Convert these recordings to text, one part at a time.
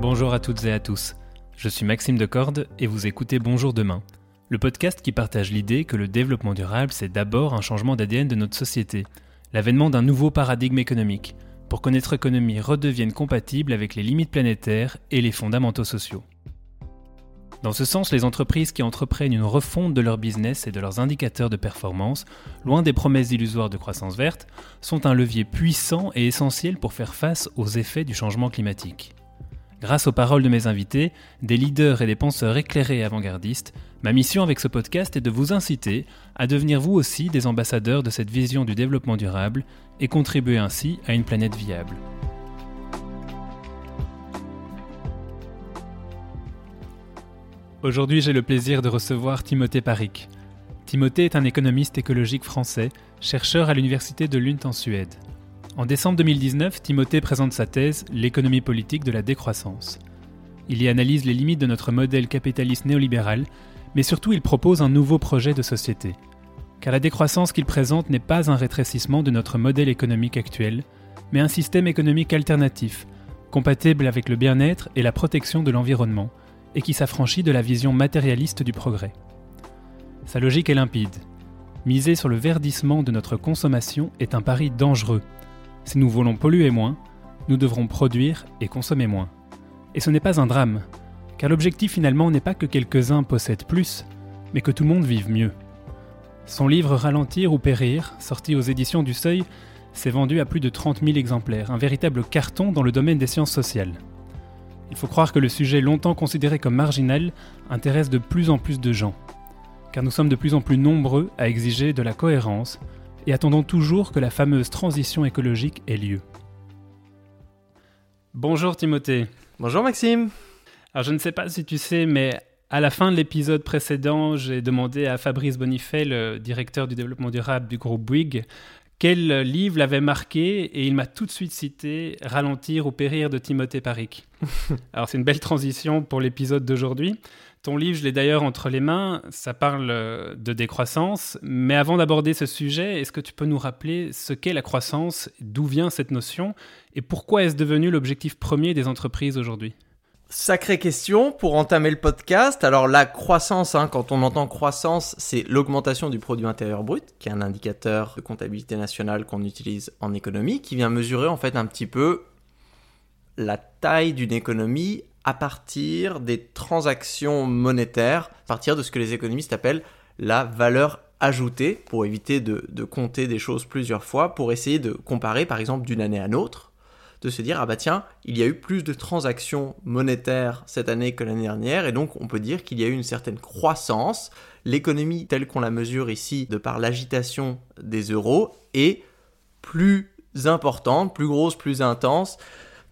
Bonjour à toutes et à tous. Je suis Maxime Decorde et vous écoutez Bonjour Demain, le podcast qui partage l'idée que le développement durable, c'est d'abord un changement d'ADN de notre société, l'avènement d'un nouveau paradigme économique, pour que notre économie redevienne compatible avec les limites planétaires et les fondamentaux sociaux. Dans ce sens, les entreprises qui entreprennent une refonte de leur business et de leurs indicateurs de performance, loin des promesses illusoires de croissance verte, sont un levier puissant et essentiel pour faire face aux effets du changement climatique. Grâce aux paroles de mes invités, des leaders et des penseurs éclairés et avant-gardistes, ma mission avec ce podcast est de vous inciter à devenir vous aussi des ambassadeurs de cette vision du développement durable et contribuer ainsi à une planète viable. Aujourd'hui, j'ai le plaisir de recevoir Timothée Paric. Timothée est un économiste écologique français, chercheur à l'université de Lund en Suède. En décembre 2019, Timothée présente sa thèse L'économie politique de la décroissance. Il y analyse les limites de notre modèle capitaliste néolibéral, mais surtout il propose un nouveau projet de société. Car la décroissance qu'il présente n'est pas un rétrécissement de notre modèle économique actuel, mais un système économique alternatif, compatible avec le bien-être et la protection de l'environnement, et qui s'affranchit de la vision matérialiste du progrès. Sa logique est limpide. Miser sur le verdissement de notre consommation est un pari dangereux si nous voulons polluer moins, nous devrons produire et consommer moins. Et ce n'est pas un drame, car l'objectif finalement n'est pas que quelques-uns possèdent plus, mais que tout le monde vive mieux. Son livre Ralentir ou Périr, sorti aux éditions du Seuil, s'est vendu à plus de 30 000 exemplaires, un véritable carton dans le domaine des sciences sociales. Il faut croire que le sujet longtemps considéré comme marginal intéresse de plus en plus de gens, car nous sommes de plus en plus nombreux à exiger de la cohérence, et attendons toujours que la fameuse transition écologique ait lieu. Bonjour Timothée. Bonjour Maxime. Alors je ne sais pas si tu sais, mais à la fin de l'épisode précédent, j'ai demandé à Fabrice Bonifay, le directeur du développement durable du groupe Bouygues, quel livre l'avait marqué et il m'a tout de suite cité Ralentir ou périr de Timothée Paric. Alors c'est une belle transition pour l'épisode d'aujourd'hui. Ton livre, je l'ai d'ailleurs entre les mains, ça parle euh, de décroissance, mais avant d'aborder ce sujet, est-ce que tu peux nous rappeler ce qu'est la croissance, d'où vient cette notion, et pourquoi est-ce devenu l'objectif premier des entreprises aujourd'hui? Sacrée question pour entamer le podcast. Alors la croissance, hein, quand on entend croissance, c'est l'augmentation du produit intérieur brut, qui est un indicateur de comptabilité nationale qu'on utilise en économie, qui vient mesurer en fait un petit peu la taille d'une économie à partir des transactions monétaires, à partir de ce que les économistes appellent la valeur ajoutée, pour éviter de, compter des choses plusieurs fois, pour essayer de comparer par exemple d'une année à l'autre, de se dire, ah bah tiens, il y a eu plus de transactions monétaires cette année que l'année dernière, et donc on peut dire qu'il y a eu une certaine croissance. L'économie telle qu'on la mesure ici, de par l'agitation des euros, est plus importante, plus grosse, plus intense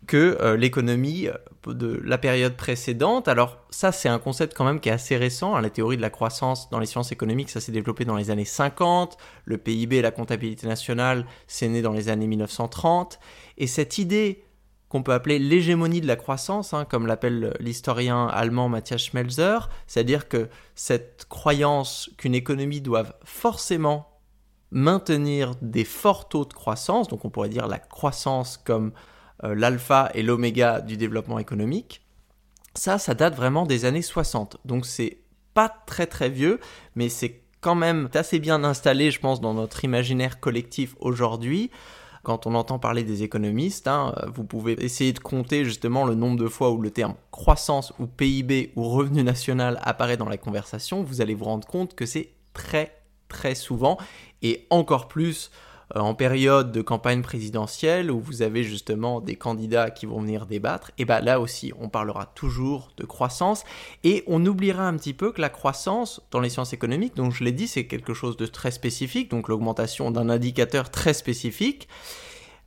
que euh, l'économie euh, de la période précédente. Alors ça, c'est un concept quand même qui est assez récent. Hein. La théorie de la croissance dans les sciences économiques, ça s'est développé dans les années 50. Le PIB, la comptabilité nationale, c'est né dans les années 1930. Et cette idée qu'on peut appeler l'hégémonie de la croissance, hein, comme l'appelle l'historien allemand Matthias Schmelzer, c'est-à-dire que cette croyance qu'une économie doit forcément maintenir des forts taux de croissance, donc on pourrait dire la croissance comme l'alpha et l'oméga du développement économique. Ça, ça date vraiment des années 60. Donc c'est pas très très vieux, mais c'est quand même assez bien installé, je pense, dans notre imaginaire collectif aujourd'hui. Quand on entend parler des économistes, hein, vous pouvez essayer de compter justement le nombre de fois où le terme croissance ou PIB ou revenu national apparaît dans la conversation. Vous allez vous rendre compte que c'est très très souvent et encore plus euh, en période de campagne présidentielle où vous avez justement des candidats qui vont venir débattre, et bien là aussi on parlera toujours de croissance et on oubliera un petit peu que la croissance dans les sciences économiques, donc je l'ai dit, c'est quelque chose de très spécifique, donc l'augmentation d'un indicateur très spécifique.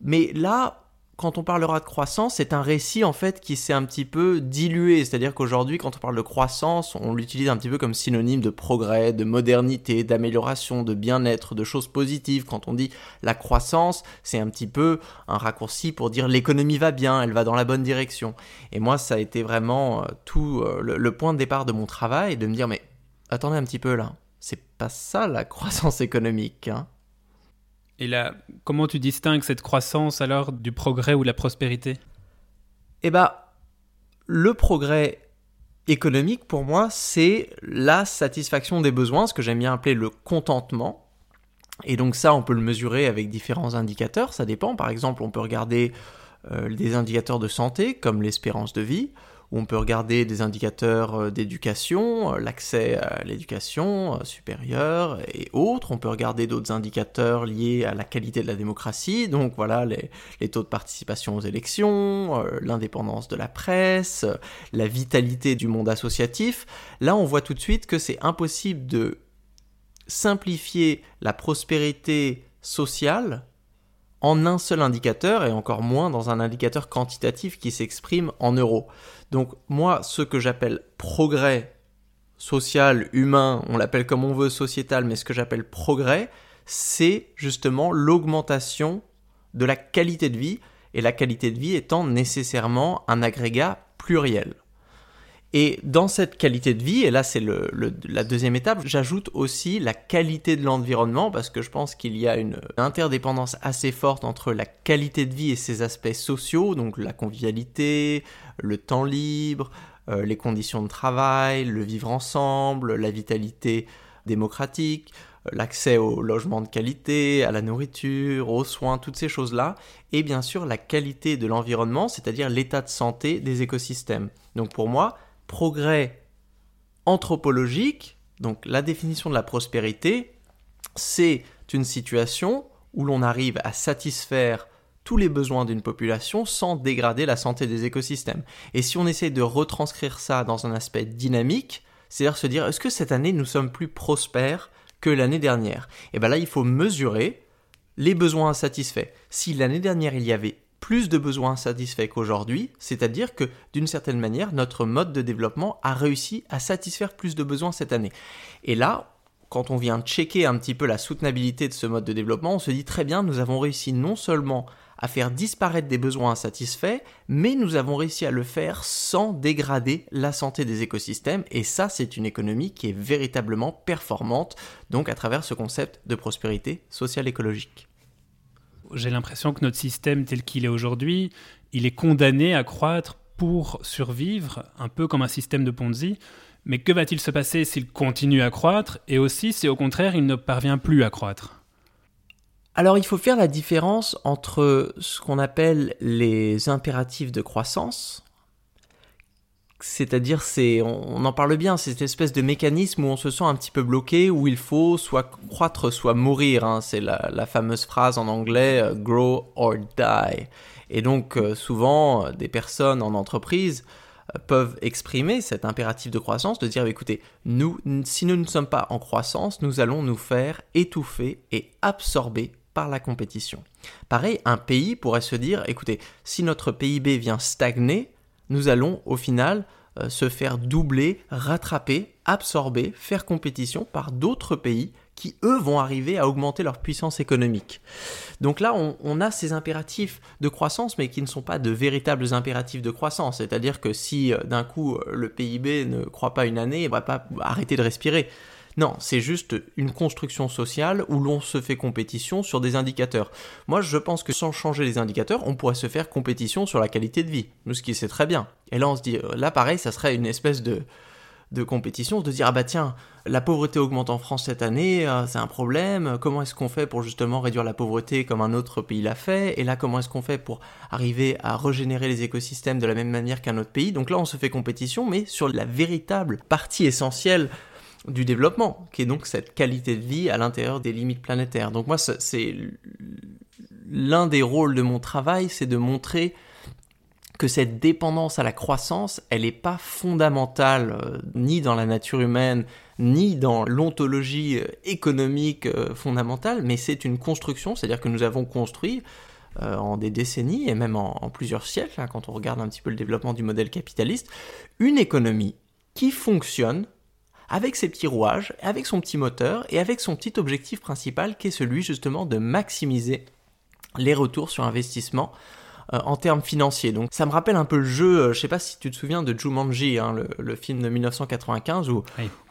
Mais là, quand on parlera de croissance, c'est un récit en fait qui s'est un petit peu dilué. C'est-à-dire qu'aujourd'hui, quand on parle de croissance, on l'utilise un petit peu comme synonyme de progrès, de modernité, d'amélioration, de bien-être, de choses positives. Quand on dit la croissance, c'est un petit peu un raccourci pour dire l'économie va bien, elle va dans la bonne direction. Et moi, ça a été vraiment euh, tout euh, le, point de départ de mon travail, de me dire mais attendez un petit peu là, c'est pas ça la croissance économique. Hein. Et là, comment tu distingues cette croissance alors du progrès ou de la prospérité? Eh bah, le progrès économique, pour moi, c'est la satisfaction des besoins, ce que j'aime bien appeler le contentement. Et donc ça, on peut le mesurer avec différents indicateurs, ça dépend. Par exemple, on peut regarder euh, des indicateurs de santé, comme l'espérance de vie, on peut regarder des indicateurs euh, d'éducation, euh, l'accès à l'éducation supérieure et autres. On peut regarder d'autres indicateurs liés à la qualité de la démocratie, donc voilà les, taux de participation aux élections, l'indépendance de la presse, la vitalité du monde associatif. Là, on voit tout de suite que c'est impossible de simplifier la prospérité sociale en un seul indicateur et encore moins dans un indicateur quantitatif qui s'exprime en euros. Donc moi, ce que j'appelle progrès social, humain, on l'appelle comme on veut, sociétal, mais ce que j'appelle progrès, c'est justement l'augmentation de la qualité de vie, et la qualité de vie étant nécessairement un agrégat pluriel. Et dans cette qualité de vie, et là c'est la deuxième étape, j'ajoute aussi la qualité de l'environnement parce que je pense qu'il y a une interdépendance assez forte entre la qualité de vie et ses aspects sociaux, donc la convivialité, le temps libre, euh, les conditions de travail, le vivre ensemble, la vitalité démocratique, euh, l'accès au logement de qualité, à la nourriture, aux soins, toutes ces choses-là, et bien sûr la qualité de l'environnement, c'est-à-dire l'état de santé des écosystèmes. Donc pour moi, progrès anthropologique, donc la définition de la prospérité, c'est une situation où l'on arrive à satisfaire tous les besoins d'une population sans dégrader la santé des écosystèmes. Et si on essaie de retranscrire ça dans un aspect dynamique, c'est-à-dire se dire est-ce que cette année nous sommes plus prospères que l'année dernière? Et bien là, il faut mesurer les besoins insatisfaits. Si l'année dernière il y avait plus de besoins satisfaits qu'aujourd'hui, c'est-à-dire que d'une certaine manière, notre mode de développement a réussi à satisfaire plus de besoins cette année. Et là, quand on vient checker un petit peu la soutenabilité de ce mode de développement, on se dit très bien, nous avons réussi non seulement à faire disparaître des besoins insatisfaits, mais nous avons réussi à le faire sans dégrader la santé des écosystèmes, et ça c'est une économie qui est véritablement performante, donc à travers ce concept de prospérité sociale écologique j'ai l'impression que notre système tel qu'il est aujourd'hui, il est condamné à croître pour survivre, un peu comme un système de Ponzi. Mais que va-t-il se passer s'il continue à croître? Et aussi si au contraire il ne parvient plus à croître? Alors il faut faire la différence entre ce qu'on appelle les impératifs de croissance, c'est-à-dire, c'est, on, en parle bien, c'est cette espèce de mécanisme où on se sent un petit peu bloqué, où il faut soit croître, soit mourir. Hein. C'est la, fameuse phrase en anglais euh, grow or die. Et donc, euh, souvent, euh, des personnes en entreprise peuvent exprimer cet impératif de croissance, de dire écoutez, nous, si nous ne sommes pas en croissance, nous allons nous faire étouffer et absorber par la compétition. Pareil, un pays pourrait se dire écoutez, si notre PIB vient stagner, nous allons au final euh, se faire doubler, rattraper, absorber, faire compétition par d'autres pays qui, eux, vont arriver à augmenter leur puissance économique. Donc là, on, a ces impératifs de croissance, mais qui ne sont pas de véritables impératifs de croissance. C'est-à-dire que si euh, d'un coup euh, le PIB ne croit pas une année, il ne va pas arrêter de respirer. Non, c'est juste une construction sociale où l'on se fait compétition sur des indicateurs. Moi, je pense que sans changer les indicateurs, on pourrait se faire compétition sur la qualité de vie, nous, ce qui c'est très bien. Et là, on se dit, euh, là, pareil, ça serait une espèce de, compétition, de dire ah bah tiens, la pauvreté augmente en France cette année, euh, c'est un problème, comment est-ce qu'on fait pour justement réduire la pauvreté comme un autre pays l'a fait, et là comment est-ce qu'on fait pour arriver à régénérer les écosystèmes de la même manière qu'un autre pays? Donc là on se fait compétition, mais sur la véritable partie essentielle du développement, qui est donc cette qualité de vie à l'intérieur des limites planétaires. Donc moi, c'est l'un des rôles de mon travail, c'est de montrer que cette dépendance à la croissance, elle n'est pas fondamentale euh, ni dans la nature humaine, ni dans l'ontologie euh, économique euh, fondamentale, mais c'est une construction, c'est-à-dire que nous avons construit en des décennies et même en, plusieurs siècles, hein, quand on regarde un petit peu le développement du modèle capitaliste, une économie qui fonctionne avec ses petits rouages, avec son petit moteur et avec son petit objectif principal qui est celui justement de maximiser les retours sur investissement euh, en termes financiers. Donc ça me rappelle un peu le jeu, euh, je sais pas si tu te souviens de Jumanji, hein, le, film de 1995 où,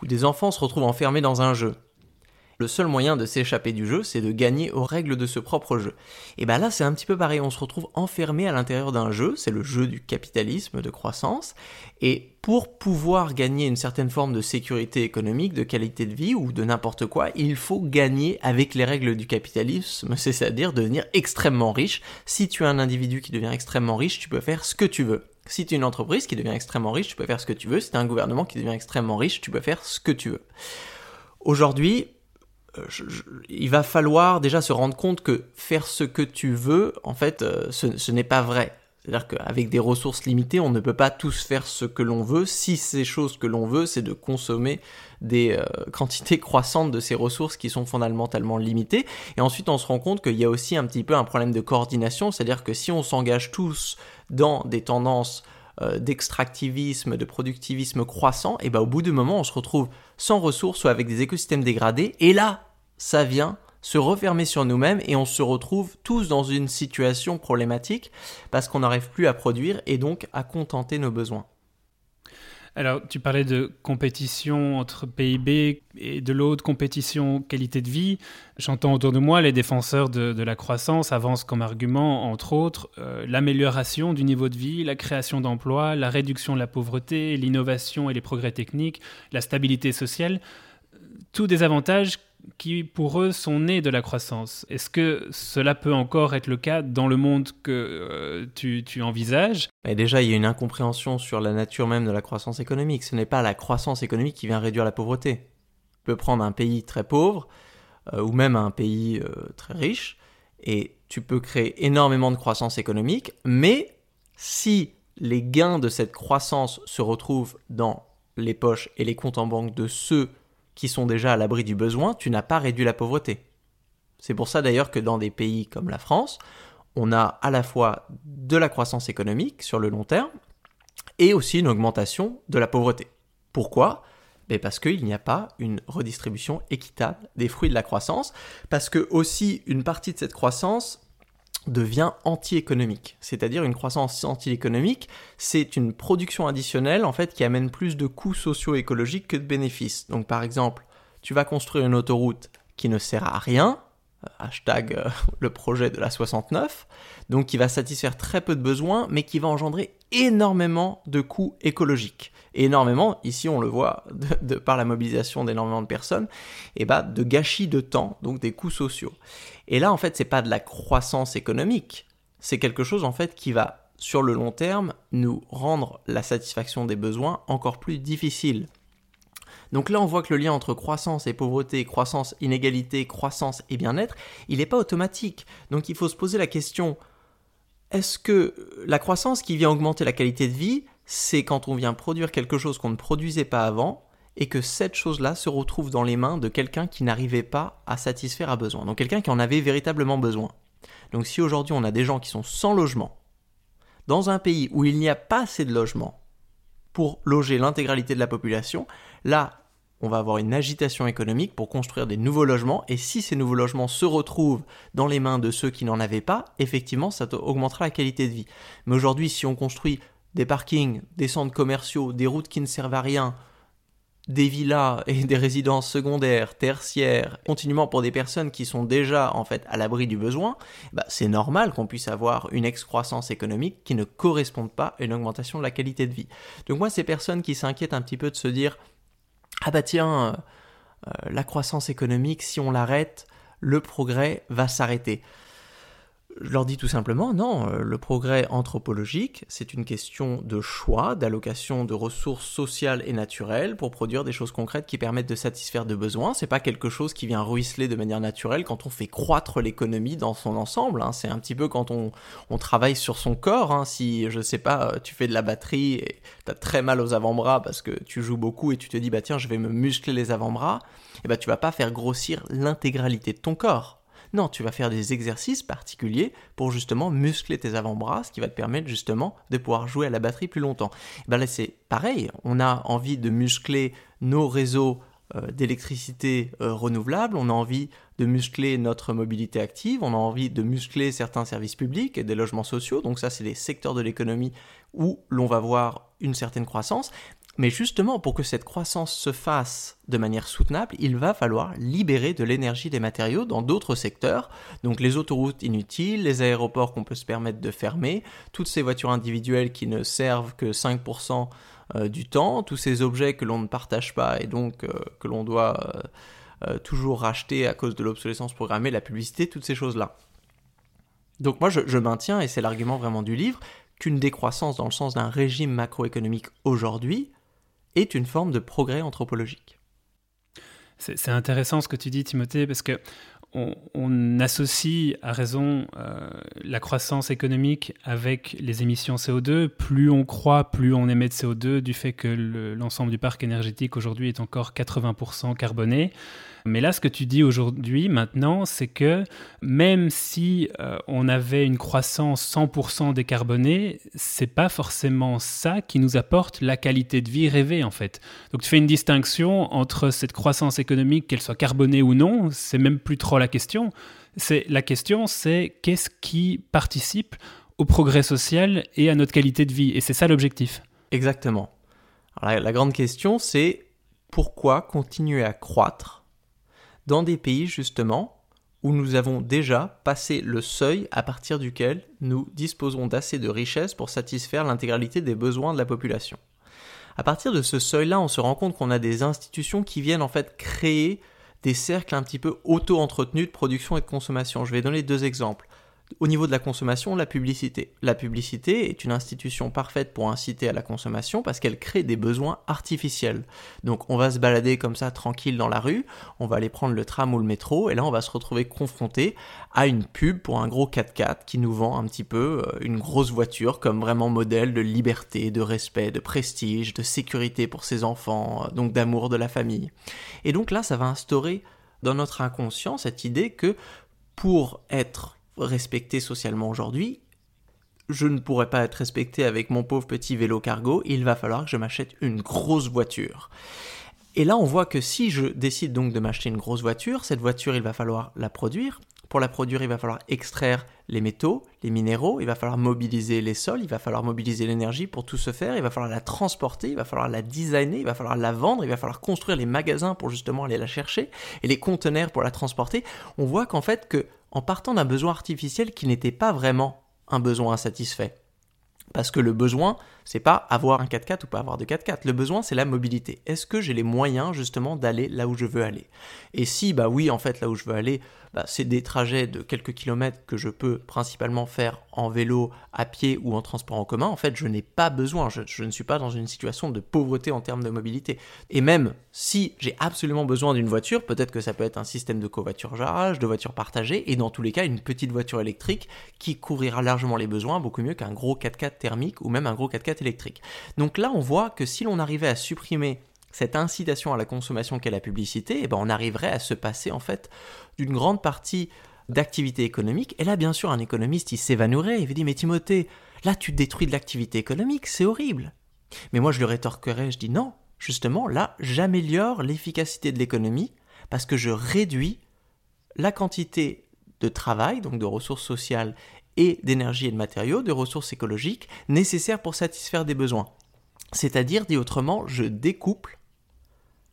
où des enfants se retrouvent enfermés dans un jeu. Le seul moyen de s'échapper du jeu, c'est de gagner aux règles de ce propre jeu. Et bien là, c'est un petit peu pareil, on se retrouve enfermé à l'intérieur d'un jeu, c'est le jeu du capitalisme, de croissance, et pour pouvoir gagner une certaine forme de sécurité économique, de qualité de vie ou de n'importe quoi, il faut gagner avec les règles du capitalisme, c'est-à-dire devenir extrêmement riche. Si tu es un individu qui devient extrêmement riche, tu peux faire ce que tu veux. Si tu es une entreprise qui devient extrêmement riche, tu peux faire ce que tu veux. Si tu es un gouvernement qui devient extrêmement riche, tu peux faire ce que tu veux. Aujourd'hui, euh, il va falloir déjà se rendre compte que faire ce que tu veux, en fait, euh, ce, n'est pas vrai. C'est-à-dire qu'avec des ressources limitées, on ne peut pas tous faire ce que l'on veut si ces choses que l'on veut, c'est de consommer des euh, quantités croissantes de ces ressources qui sont fondamentalement limitées. Et ensuite, on se rend compte qu'il y a aussi un petit peu un problème de coordination, c'est-à-dire que si on s'engage tous dans des tendances d'extractivisme, de productivisme croissant, et ben au bout du moment, on se retrouve sans ressources ou avec des écosystèmes dégradés. Et là, ça vient se refermer sur nous-mêmes et on se retrouve tous dans une situation problématique parce qu'on n'arrive plus à produire et donc à contenter nos besoins. Alors, tu parlais de compétition entre PIB et de l'autre compétition qualité de vie. J'entends autour de moi les défenseurs de, la croissance avancent comme argument, entre autres, euh, l'amélioration du niveau de vie, la création d'emplois, la réduction de la pauvreté, l'innovation et les progrès techniques, la stabilité sociale. Tous des avantages qui pour eux sont nés de la croissance. Est-ce que cela peut encore être le cas dans le monde que euh, tu, envisages? Déjà, il y a une incompréhension sur la nature même de la croissance économique. Ce n'est pas la croissance économique qui vient réduire la pauvreté. Tu peux prendre un pays très pauvre euh, ou même un pays euh, très riche et tu peux créer énormément de croissance économique, mais si les gains de cette croissance se retrouvent dans les poches et les comptes en banque de ceux qui sont déjà à l'abri du besoin, tu n'as pas réduit la pauvreté. C'est pour ça d'ailleurs que dans des pays comme la France, on a à la fois de la croissance économique sur le long terme et aussi une augmentation de la pauvreté. Pourquoi? Ben Parce qu'il n'y a pas une redistribution équitable des fruits de la croissance, parce que aussi une partie de cette croissance devient anti-économique. C'est-à-dire une croissance anti-économique, c'est une production additionnelle en fait qui amène plus de coûts socio-écologiques que de bénéfices. Donc par exemple, tu vas construire une autoroute qui ne sert à rien, euh, hashtag euh, le projet de la 69, donc qui va satisfaire très peu de besoins, mais qui va engendrer énormément de coûts écologiques. Énormément, ici on le voit de, par la mobilisation d'énormément de personnes, et bah de gâchis de temps, donc des coûts sociaux. Et là en fait c'est pas de la croissance économique, c'est quelque chose en fait qui va sur le long terme nous rendre la satisfaction des besoins encore plus difficile. Donc là, on voit que le lien entre croissance et pauvreté, croissance, inégalité, croissance et bien-être, il n'est pas automatique. Donc il faut se poser la question, est-ce que la croissance qui vient augmenter la qualité de vie, c'est quand on vient produire quelque chose qu'on ne produisait pas avant et que cette chose-là se retrouve dans les mains de quelqu'un qui n'arrivait pas à satisfaire un besoin, donc quelqu'un qui en avait véritablement besoin. Donc si aujourd'hui on a des gens qui sont sans logement, dans un pays où il n'y a pas assez de logements pour loger l'intégralité de la population, là on va avoir une agitation économique pour construire des nouveaux logements, et si ces nouveaux logements se retrouvent dans les mains de ceux qui n'en avaient pas, effectivement, ça augmentera la qualité de vie. Mais aujourd'hui, si on construit des parkings, des centres commerciaux, des routes qui ne servent à rien, des villas et des résidences secondaires, tertiaires, continuellement pour des personnes qui sont déjà en fait à l'abri du besoin, bah, c'est normal qu'on puisse avoir une excroissance économique qui ne corresponde pas à une augmentation de la qualité de vie. Donc moi, ces personnes qui s'inquiètent un petit peu de se dire ah bah tiens, euh, euh, la croissance économique, si on l'arrête, le progrès va s'arrêter. Je leur dis tout simplement, non, euh, le progrès anthropologique, c'est une question de choix, d'allocation de ressources sociales et naturelles pour produire des choses concrètes qui permettent de satisfaire de besoins. C'est pas quelque chose qui vient ruisseler de manière naturelle quand on fait croître l'économie dans son ensemble. Hein. C'est un petit peu quand on, travaille sur son corps. Hein. Si, je sais pas, tu fais de la batterie et t'as très mal aux avant-bras parce que tu joues beaucoup et tu te dis, bah tiens, je vais me muscler les avant-bras, et eh bah tu vas pas faire grossir l'intégralité de ton corps non, tu vas faire des exercices particuliers pour justement muscler tes avant-bras, ce qui va te permettre justement de pouvoir jouer à la batterie plus longtemps. Ben là, c'est pareil, on a envie de muscler nos réseaux euh, d'électricité euh, renouvelable, on a envie de muscler notre mobilité active, on a envie de muscler certains services publics et des logements sociaux, donc ça c'est les secteurs de l'économie où l'on va voir une certaine croissance. Mais justement, pour que cette croissance se fasse de manière soutenable, il va falloir libérer de l'énergie des matériaux dans d'autres secteurs. Donc les autoroutes inutiles, les aéroports qu'on peut se permettre de fermer, toutes ces voitures individuelles qui ne servent que 5% euh, du temps, tous ces objets que l'on ne partage pas et donc euh, que l'on doit euh, toujours racheter à cause de l'obsolescence programmée, la publicité, toutes ces choses-là. Donc moi je, je maintiens, et c'est l'argument vraiment du livre, qu'une décroissance dans le sens d'un régime macroéconomique aujourd'hui est une forme de progrès anthropologique. C'est intéressant ce que tu dis, Timothée, parce que on, associe à raison euh, la croissance économique avec les émissions CO2. Plus on croit, plus on émet de CO2 du fait que l'ensemble du parc énergétique aujourd'hui est encore 80% carboné. Mais là, ce que tu dis aujourd'hui, maintenant, c'est que même si euh, on avait une croissance 100% décarbonée, c'est pas forcément ça qui nous apporte la qualité de vie rêvée, en fait. Donc, tu fais une distinction entre cette croissance économique, qu'elle soit carbonée ou non, c'est même plus trop la question. C'est la question, c'est qu'est-ce qui participe au progrès social et à notre qualité de vie, et c'est ça l'objectif. Exactement. la grande question, c'est pourquoi continuer à croître dans des pays justement où nous avons déjà passé le seuil à partir duquel nous disposons d'assez de richesses pour satisfaire l'intégralité des besoins de la population. À partir de ce seuil-là, on se rend compte qu'on a des institutions qui viennent en fait créer des cercles un petit peu auto-entretenus de production et de consommation. Je vais donner deux exemples. Au niveau de la consommation, la publicité. La publicité est une institution parfaite pour inciter à la consommation parce qu'elle crée des besoins artificiels. Donc on va se balader comme ça tranquille dans la rue, on va aller prendre le tram ou le métro et là on va se retrouver confronté à une pub pour un gros 4x4 qui nous vend un petit peu euh, une grosse voiture comme vraiment modèle de liberté, de respect, de prestige, de sécurité pour ses enfants, euh, donc d'amour de la famille. Et donc là ça va instaurer dans notre inconscient cette idée que pour être respecté socialement aujourd'hui, je ne pourrais pas être respecté avec mon pauvre petit vélo cargo, il va falloir que je m'achète une grosse voiture. Et là, on voit que si je décide donc de m'acheter une grosse voiture, cette voiture, il va falloir la produire. Pour la produire, il va falloir extraire les métaux, les minéraux, il va falloir mobiliser les sols, il va falloir mobiliser l'énergie pour tout se faire, il va falloir la transporter, il va falloir la designer, il va falloir la vendre, il va falloir construire les magasins pour justement aller la chercher et les conteneurs pour la transporter. On voit qu'en fait que partant d'un besoin artificiel qui n'était pas vraiment un besoin insatisfait. Parce que le besoin, c'est pas avoir un 4x4 ou pas avoir de 4x4. Le besoin, c'est la mobilité. Est-ce que j'ai les moyens justement d'aller là où je veux aller? Et si, bah oui, en fait, là où je veux aller, bah, c'est des trajets de quelques kilomètres que je peux principalement faire en vélo, à pied ou en transport en commun. En fait, je n'ai pas besoin. Je, ne suis pas dans une situation de pauvreté en termes de mobilité. Et même si j'ai absolument besoin d'une voiture, peut-être que ça peut être un système de covoiturage, de voitures partagées, et dans tous les cas, une petite voiture électrique qui couvrira largement les besoins, beaucoup mieux qu'un gros 4x4 thermique ou même un gros 4x4 Donc là, on voit que si l'on arrivait à supprimer cette incitation à la consommation qu'est la publicité, eh ben on arriverait à se passer en fait d'une grande partie d'activité économique. Et là, bien sûr, un économiste, il s'évanouirait, il va dire, mais Timothée, là, tu détruis de l'activité économique, c'est horrible. Mais moi, je lui rétorquerais, je dis non, justement, là, j'améliore l'efficacité de l'économie parce que je réduis la quantité de travail, donc de ressources sociales d'énergie et de matériaux, de ressources écologiques nécessaires pour satisfaire des besoins. C'est-à-dire, dit autrement, je découple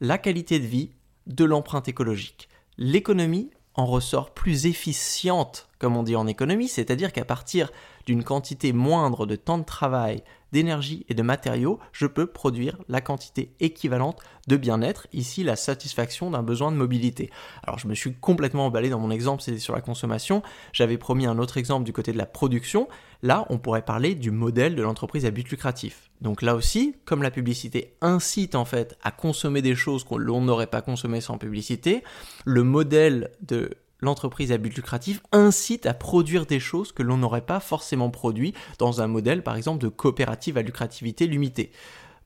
la qualité de vie de l'empreinte écologique. L'économie en ressort plus efficiente, comme on dit en économie, c'est-à-dire qu'à partir d'une quantité moindre de temps de travail, d'énergie et de matériaux, je peux produire la quantité équivalente de bien-être, ici la satisfaction d'un besoin de mobilité. Alors je me suis complètement emballé dans mon exemple, c'était sur la consommation, j'avais promis un autre exemple du côté de la production, là on pourrait parler du modèle de l'entreprise à but lucratif. Donc là aussi, comme la publicité incite en fait à consommer des choses qu'on n'aurait pas consommées sans publicité, le modèle de l'entreprise à but lucratif incite à produire des choses que l'on n'aurait pas forcément produit dans un modèle par exemple de coopérative à lucrativité limitée.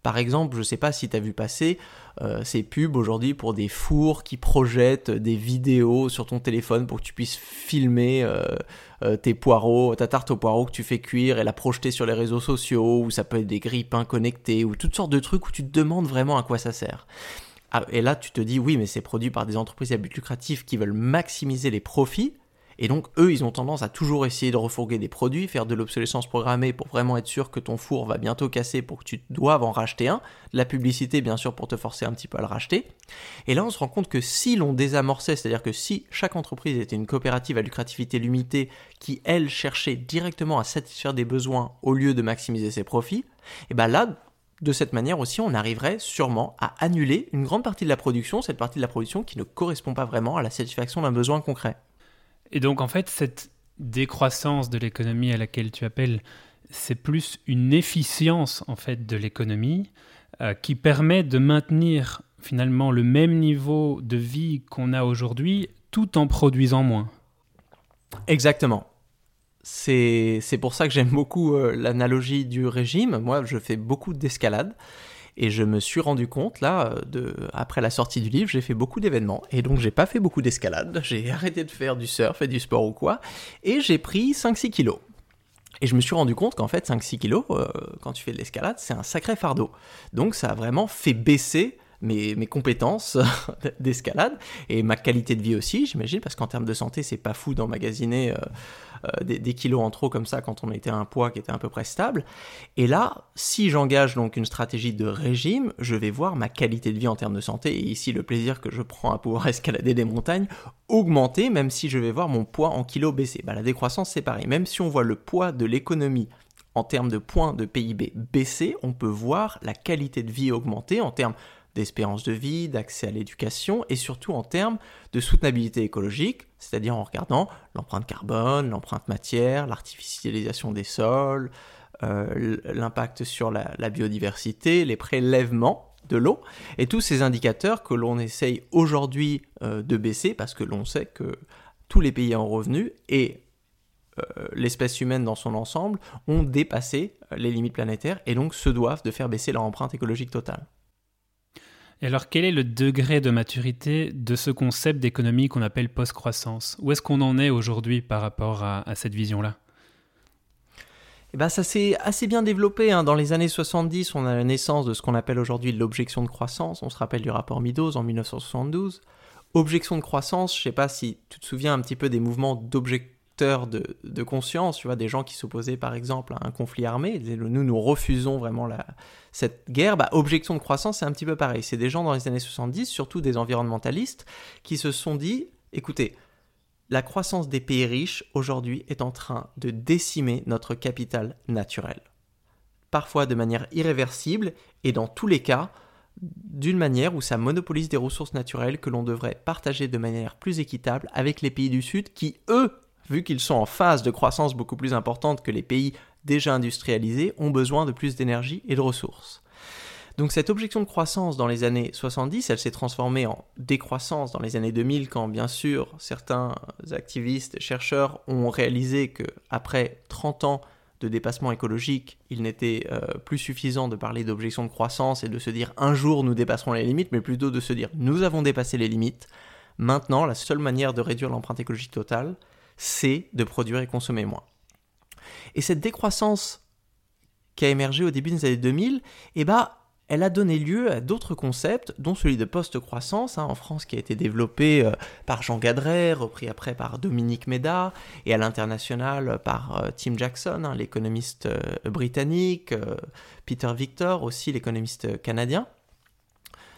Par exemple, je ne sais pas si tu as vu passer euh, ces pubs aujourd'hui pour des fours qui projettent des vidéos sur ton téléphone pour que tu puisses filmer euh, euh, tes poireaux, ta tarte aux poireaux que tu fais cuire et la projeter sur les réseaux sociaux, ou ça peut être des grippins connectés, ou toutes sortes de trucs où tu te demandes vraiment à quoi ça sert. Ah, et là, tu te dis, oui, mais c'est produit par des entreprises à but lucratif qui veulent maximiser les profits. Et donc, eux, ils ont tendance à toujours essayer de refourguer des produits, faire de l'obsolescence programmée pour vraiment être sûr que ton four va bientôt casser pour que tu doives en racheter un. La publicité, bien sûr, pour te forcer un petit peu à le racheter. Et là, on se rend compte que si l'on désamorçait, c'est-à-dire que si chaque entreprise était une coopérative à lucrativité limitée qui, elle, cherchait directement à satisfaire des besoins au lieu de maximiser ses profits, et bien là, de cette manière aussi, on arriverait sûrement à annuler une grande partie de la production, cette partie de la production qui ne correspond pas vraiment à la satisfaction d'un besoin concret. Et donc en fait, cette décroissance de l'économie à laquelle tu appelles, c'est plus une efficience en fait de l'économie euh, qui permet de maintenir finalement le même niveau de vie qu'on a aujourd'hui tout en produisant moins. Exactement. C'est pour ça que j'aime beaucoup euh, l'analogie du régime. Moi, je fais beaucoup d'escalade. Et je me suis rendu compte, là, de, après la sortie du livre, j'ai fait beaucoup d'événements. Et donc, j'ai pas fait beaucoup d'escalade. J'ai arrêté de faire du surf et du sport ou quoi. Et j'ai pris 5-6 kilos. Et je me suis rendu compte qu'en fait, 5-6 kilos, euh, quand tu fais de l'escalade, c'est un sacré fardeau. Donc, ça a vraiment fait baisser mes, compétences d'escalade et ma qualité de vie aussi, j'imagine, parce qu'en termes de santé, c'est pas fou d'emmagasiner. Euh, euh, des, kilos en trop comme ça quand on était à un poids qui était à peu près stable. Et là, si j'engage donc une stratégie de régime, je vais voir ma qualité de vie en termes de santé, et ici le plaisir que je prends à pouvoir escalader des montagnes, augmenter, même si je vais voir mon poids en kilos baisser. Bah, la décroissance, c'est pareil. Même si on voit le poids de l'économie en termes de points de PIB baisser, on peut voir la qualité de vie augmenter en termes d'espérance de vie, d'accès à l'éducation et surtout en termes de soutenabilité écologique, c'est-à-dire en regardant l'empreinte carbone, l'empreinte matière, l'artificialisation des sols, euh, l'impact sur la, biodiversité, les prélèvements de l'eau, et tous ces indicateurs que l'on essaye aujourd'hui euh, de baisser parce que l'on sait que tous les pays en revenu et euh, l'espèce humaine dans son ensemble ont dépassé les limites planétaires et donc se doivent de faire baisser leur empreinte écologique totale. Et alors, quel est le degré de maturité de ce concept d'économie qu'on appelle post-croissance? Où est-ce qu'on en est aujourd'hui par rapport à, cette vision-là? Eh ben, ça s'est assez bien développé. Hein. Dans les années 70, on a la naissance de ce qu'on appelle aujourd'hui l'objection de croissance. On se rappelle du rapport Meadows en 1972. Objection de croissance, je ne sais pas si tu te souviens un petit peu des mouvements d'objection de, conscience, tu vois, des gens qui s'opposaient par exemple à un conflit armé, nous, nous refusons vraiment cette guerre, bah, objection de croissance, c'est un petit peu pareil. C'est des gens dans les années 70, surtout des environnementalistes, qui se sont dit, écoutez, la croissance des pays riches aujourd'hui est en train de décimer notre capital naturel. Parfois de manière irréversible, et dans tous les cas, d'une manière où ça monopolise des ressources naturelles que l'on devrait partager de manière plus équitable avec les pays du Sud qui, eux, vu qu'ils sont en phase de croissance beaucoup plus importante que les pays déjà industrialisés, ont besoin de plus d'énergie et de ressources. Donc cette objection de croissance dans les années 70, elle s'est transformée en décroissance dans les années 2000 quand bien sûr certains activistes et chercheurs ont réalisé que après 30 ans de dépassement écologique, il n'était euh, plus suffisant de parler d'objection de croissance et de se dire un jour nous dépasserons les limites, mais plutôt de se dire nous avons dépassé les limites. Maintenant, la seule manière de réduire l'empreinte écologique totale, c'est de produire et consommer moins. Et cette décroissance qui a émergé au début des années 2000, eh ben, elle a donné lieu à d'autres concepts, dont celui de post-croissance, hein, en France qui a été développé euh, par Jean Gadret, repris après par Dominique Méda, et à l'international par euh, Tim Jackson, hein, l'économiste euh, britannique, Peter Victor aussi, l'économiste canadien.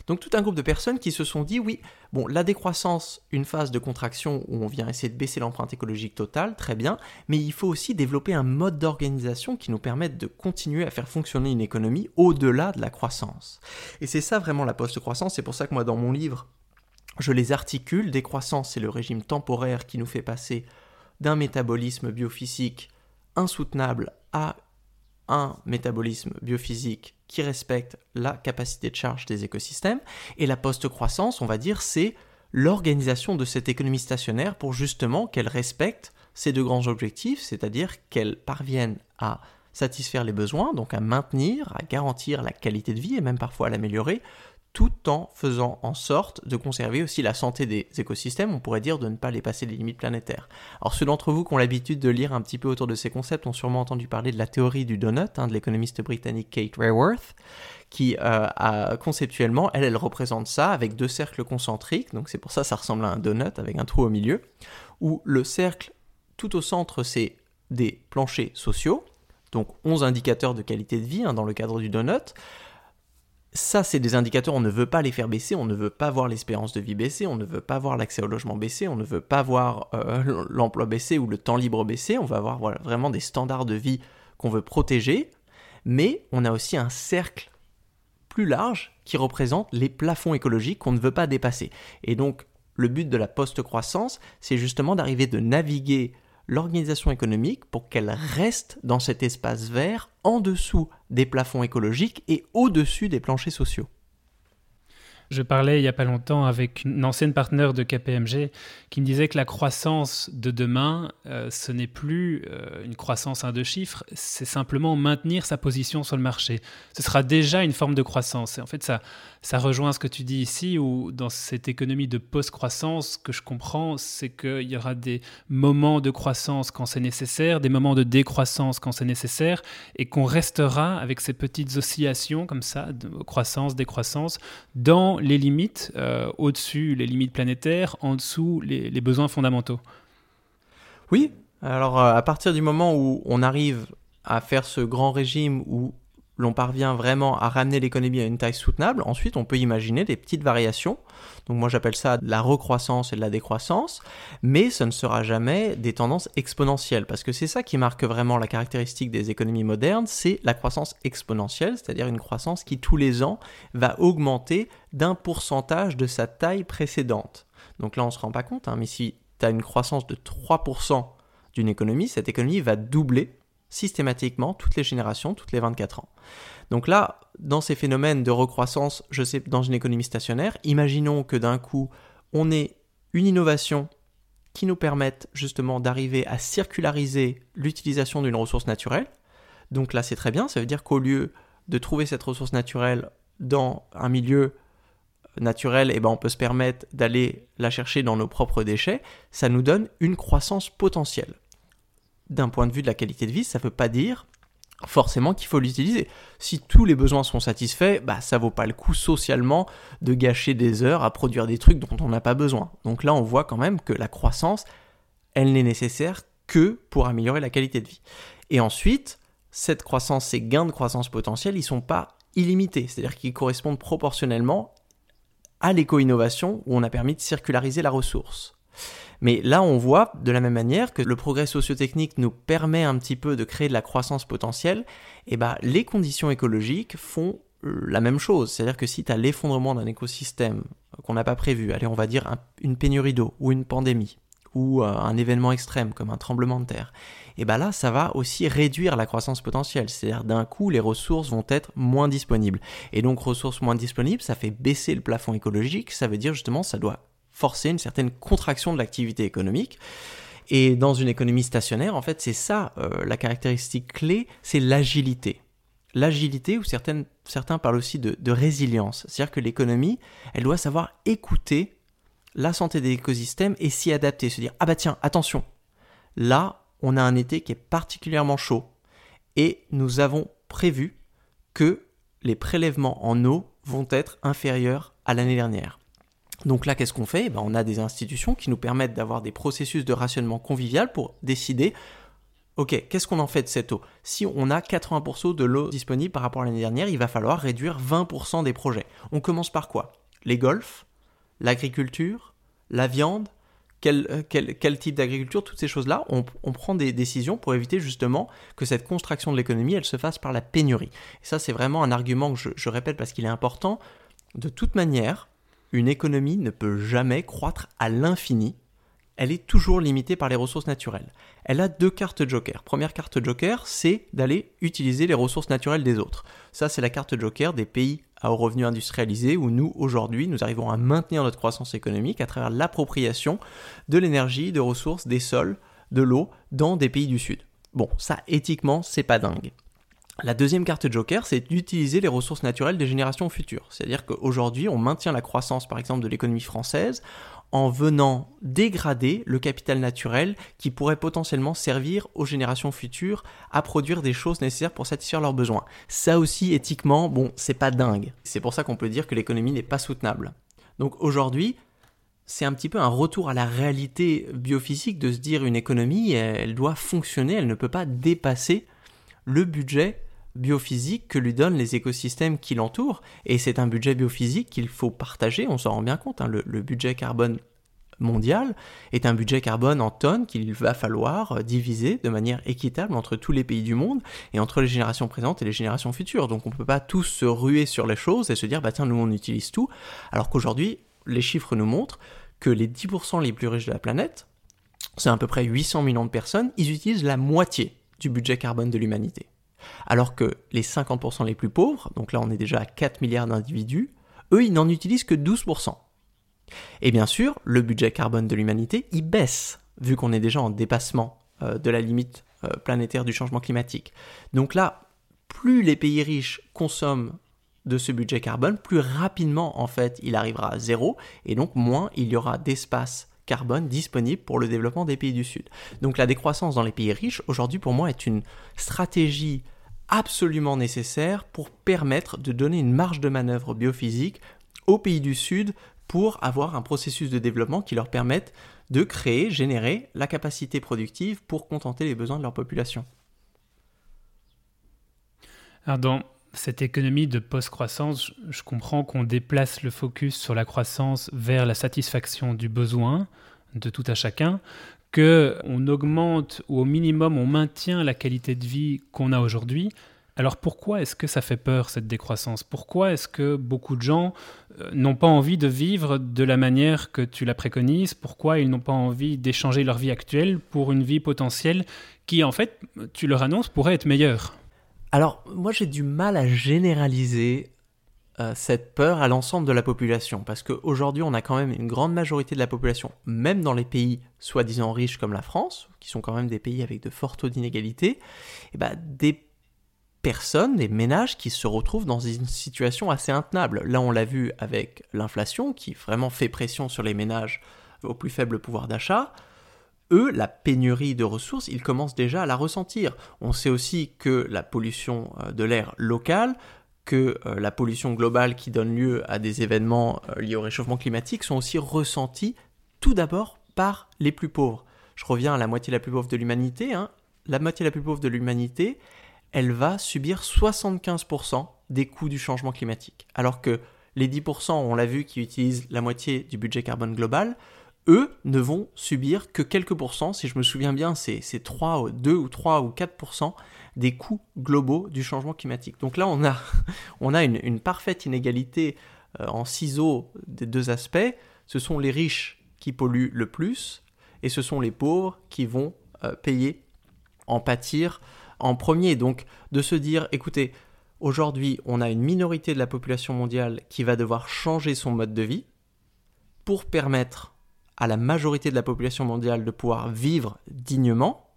Donc tout un groupe de personnes qui se sont dit oui, bon, la décroissance, une phase de contraction où on vient essayer de baisser l'empreinte écologique totale, très bien, mais il faut aussi développer un mode d'organisation qui nous permette de continuer à faire fonctionner une économie au-delà de la croissance. Et c'est ça vraiment la post-croissance, c'est pour ça que moi dans mon livre, je les articule, décroissance c'est le régime temporaire qui nous fait passer d'un métabolisme biophysique insoutenable à un métabolisme biophysique qui respecte la capacité de charge des écosystèmes. Et la post-croissance, on va dire, c'est l'organisation de cette économie stationnaire pour justement qu'elle respecte ces deux grands objectifs, c'est-à-dire qu'elle parvienne à satisfaire les besoins, donc à maintenir, à garantir la qualité de vie et même parfois à l'améliorer, tout en faisant en sorte de conserver aussi la santé des écosystèmes, on pourrait dire de ne pas les passer les limites planétaires. Alors ceux d'entre vous qui ont l'habitude de lire un petit peu autour de ces concepts ont sûrement entendu parler de la théorie du donut, hein, de l'économiste britannique Kate Raworth, qui euh, a conceptuellement, elle, elle représente ça avec deux cercles concentriques, donc c'est pour ça que ça ressemble à un donut avec un trou au milieu, où le cercle tout au centre, c'est des planchers sociaux, donc 11 indicateurs de qualité de vie hein, dans le cadre du donut. Ça, c'est des indicateurs, on ne veut pas les faire baisser, on ne veut pas voir l'espérance de vie baisser, on ne veut pas voir l'accès au logement baisser, on ne veut pas voir euh, l'emploi baisser ou le temps libre baisser, on va avoir vraiment des standards de vie qu'on veut protéger, mais on a aussi un cercle plus large qui représente les plafonds écologiques qu'on ne veut pas dépasser. Et donc, le but de la post-croissance, c'est justement d'arriver de naviguer l'organisation économique pour qu'elle reste dans cet espace vert en dessous des plafonds écologiques et au-dessus des planchers sociaux. Je parlais il n'y a pas longtemps avec une ancienne partenaire de KPMG qui me disait que la croissance de demain, euh, ce n'est plus euh, une croissance à deux chiffres, c'est simplement maintenir sa position sur le marché. Ce sera déjà une forme de croissance. En fait, ça, ça rejoint ce que tu dis ici, où dans cette économie de post-croissance, ce que je comprends, c'est qu'il y aura des moments de croissance quand c'est nécessaire, des moments de décroissance quand c'est nécessaire, et qu'on restera avec ces petites oscillations comme ça, de croissance, décroissance, dans les limites, euh, au-dessus les limites planétaires, en dessous les, besoins fondamentaux. Oui, alors euh, à partir du moment où on arrive à faire ce grand régime où l'on parvient vraiment à ramener l'économie à une taille soutenable, ensuite on peut imaginer des petites variations. Donc moi j'appelle ça de la recroissance et de la décroissance, mais ce ne sera jamais des tendances exponentielles, parce que c'est ça qui marque vraiment la caractéristique des économies modernes, c'est la croissance exponentielle, c'est-à-dire une croissance qui tous les ans va augmenter d'un pourcentage de sa taille précédente. Donc là on ne se rend pas compte, hein, mais si tu as une croissance de 3% d'une économie, cette économie va doubler systématiquement toutes les générations, toutes les 24 ans. Donc là, dans ces phénomènes de recroissance, je sais, dans une économie stationnaire, imaginons que d'un coup, on ait une innovation qui nous permette justement d'arriver à circulariser l'utilisation d'une ressource naturelle. Donc là, c'est très bien, ça veut dire qu'au lieu de trouver cette ressource naturelle dans un milieu naturel, eh ben on peut se permettre d'aller la chercher dans nos propres déchets, ça nous donne une croissance potentielle d'un point de vue de la qualité de vie, ça ne veut pas dire forcément qu'il faut l'utiliser. Si tous les besoins sont satisfaits, bah ça vaut pas le coup socialement de gâcher des heures à produire des trucs dont on n'a pas besoin. Donc là, on voit quand même que la croissance, elle n'est nécessaire que pour améliorer la qualité de vie. Et ensuite, cette croissance, ces gains de croissance potentielle, ils sont pas illimités, c'est-à-dire qu'ils correspondent proportionnellement à l'éco-innovation où on a permis de circulariser la ressource. Mais là, on voit de la même manière que le progrès sociotechnique nous permet un petit peu de créer de la croissance potentielle, et bah, les conditions écologiques font euh, la même chose. C'est-à-dire que si tu as l'effondrement d'un écosystème qu'on n'a pas prévu, allez, on va dire une pénurie d'eau ou une pandémie, ou euh, un événement extrême comme un tremblement de terre, et bien là, ça va aussi réduire la croissance potentielle. C'est-à-dire d'un coup, les ressources vont être moins disponibles. Et donc, ressources moins disponibles, ça fait baisser le plafond écologique. Ça veut dire justement, ça doit forcer une certaine contraction de l'activité économique. Et dans une économie stationnaire, en fait, c'est ça euh, la caractéristique clé, c'est l'agilité. L'agilité, ou certaines, certains parlent aussi de, de résilience. C'est-à-dire que l'économie, elle doit savoir écouter la santé des écosystèmes et s'y adapter. Se dire, ah bah tiens, attention, là, on a un été qui est particulièrement chaud. Et nous avons prévu que les prélèvements en eau vont être inférieurs à l'année dernière. Donc là, qu'est-ce qu'on fait? Eh ben, On a des institutions qui nous permettent d'avoir des processus de rationnement convivial pour décider, ok, qu'est-ce qu'on en fait de cette eau? Si on a 80% de l'eau disponible par rapport à l'année dernière, il va falloir réduire 20% des projets. On commence par quoi? Les golfs, l'agriculture, la viande, quel, euh, type d'agriculture, toutes ces choses-là, on, prend des décisions pour éviter justement que cette contraction de l'économie, elle se fasse par la pénurie. Et ça, c'est vraiment un argument que je répète parce qu'il est important. De toute manière, une économie ne peut jamais croître à l'infini. Elle est toujours limitée par les ressources naturelles. Elle a deux cartes joker. Première carte joker, c'est d'aller utiliser les ressources naturelles des autres. Ça, c'est la carte joker des pays à haut revenu industrialisé où nous, aujourd'hui, nous arrivons à maintenir notre croissance économique à travers l'appropriation de l'énergie, de ressources, des sols, de l'eau dans des pays du Sud. Bon, ça, éthiquement, c'est pas dingue. La deuxième carte Joker, c'est d'utiliser les ressources naturelles des générations futures. C'est-à-dire qu'aujourd'hui, on maintient la croissance, par exemple, de l'économie française en venant dégrader le capital naturel qui pourrait potentiellement servir aux générations futures à produire des choses nécessaires pour satisfaire leurs besoins. Ça aussi, éthiquement, bon, c'est pas dingue. C'est pour ça qu'on peut dire que l'économie n'est pas soutenable. Donc aujourd'hui, c'est un petit peu un retour à la réalité biophysique de se dire une économie, elle doit fonctionner, elle ne peut pas dépasser le budget biophysique que lui donnent les écosystèmes qui l'entourent. Et c'est un budget biophysique qu'il faut partager, on s'en rend bien compte. Hein. le, budget carbone mondial est un budget carbone en tonnes qu'il va falloir euh, diviser de manière équitable entre tous les pays du monde et entre les générations présentes et les générations futures. Donc on ne peut pas tous se ruer sur les choses et se dire bah tiens nous on utilise tout, alors qu'aujourd'hui les chiffres nous montrent que les 10% les plus riches de la planète, c'est à peu près 800 millions de personnes, ils utilisent la moitié du budget carbone de l'humanité. Alors que les 50% les plus pauvres, donc là on est déjà à 4 milliards d'individus, eux ils n'en utilisent que 12%. Et bien sûr, le budget carbone de l'humanité, il baisse, vu qu'on est déjà en dépassement euh, de la limite euh, planétaire du changement climatique. Donc là, plus les pays riches consomment de ce budget carbone, plus rapidement en fait il arrivera à zéro, et donc moins il y aura d'espace carbone disponible pour le développement des pays du Sud. Donc la décroissance dans les pays riches, aujourd'hui pour moi, est une stratégie absolument nécessaire pour permettre de donner une marge de manœuvre biophysique aux pays du Sud pour avoir un processus de développement qui leur permette de créer, générer la capacité productive pour contenter les besoins de leur population. Alors dans cette économie de post-croissance, je comprends qu'on déplace le focus sur la croissance vers la satisfaction du besoin de tout à chacun, que on augmente ou au minimum on maintient la qualité de vie qu'on a aujourd'hui, alors pourquoi est-ce que ça fait peur cette décroissance? Pourquoi est-ce que beaucoup de gens euh, n'ont pas envie de vivre de la manière que tu la préconises? Pourquoi ils n'ont pas envie d'échanger leur vie actuelle pour une vie potentielle qui en fait, tu leur annonces, pourrait être meilleure? Alors moi j'ai du mal à généraliser euh, cette peur à l'ensemble de la population parce qu'aujourd'hui on a quand même une grande majorité de la population, même dans les pays soi-disant riches comme la France, qui sont quand même des pays avec de forts taux d'inégalité, et eh ben, des personnes, des ménages qui se retrouvent dans une situation assez intenable. Là, on l'a vu avec l'inflation qui vraiment fait pression sur les ménages au plus faible pouvoir d'achat. Eux, la pénurie de ressources, ils commencent déjà à la ressentir. On sait aussi que la pollution euh, de l'air local, que euh, la pollution globale qui donne lieu à des événements euh, liés au réchauffement climatique sont aussi ressentis tout d'abord par les plus pauvres. Je reviens à la moitié la plus pauvre de l'humanité. Hein. La moitié la plus pauvre de l'humanité, elle va subir 75% des coûts du changement climatique. Alors que les 10%, on l'a vu, qui utilisent la moitié du budget carbone global, eux ne vont subir que quelques pourcents, si je me souviens bien, c'est 3, 2 ou 3 ou 4% des coûts globaux du changement climatique. Donc là, on a, une, parfaite inégalité euh, en ciseaux des deux aspects. Ce sont les riches qui polluent le plus et ce sont les pauvres qui vont euh, payer, en pâtir en premier. Donc de se dire, écoutez, aujourd'hui on a une minorité de la population mondiale qui va devoir changer son mode de vie pour permettre à la majorité de la population mondiale de pouvoir vivre dignement.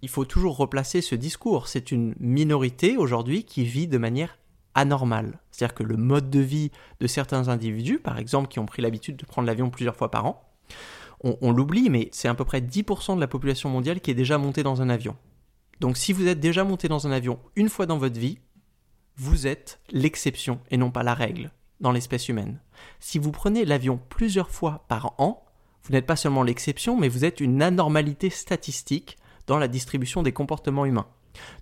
Il faut toujours replacer ce discours. C'est une minorité aujourd'hui qui vit de manière anormale. C'est-à-dire que le mode de vie de certains individus, par exemple, qui ont pris l'habitude de prendre l'avion plusieurs fois par an, on, on l'oublie, mais c'est à peu près 10% de la population mondiale qui est déjà montée dans un avion. Donc si vous êtes déjà monté dans un avion une fois dans votre vie, vous êtes l'exception et non pas la règle dans l'espèce humaine. Si vous prenez l'avion plusieurs fois par an, vous n'êtes pas seulement l'exception, mais vous êtes une anormalité statistique dans la distribution des comportements humains.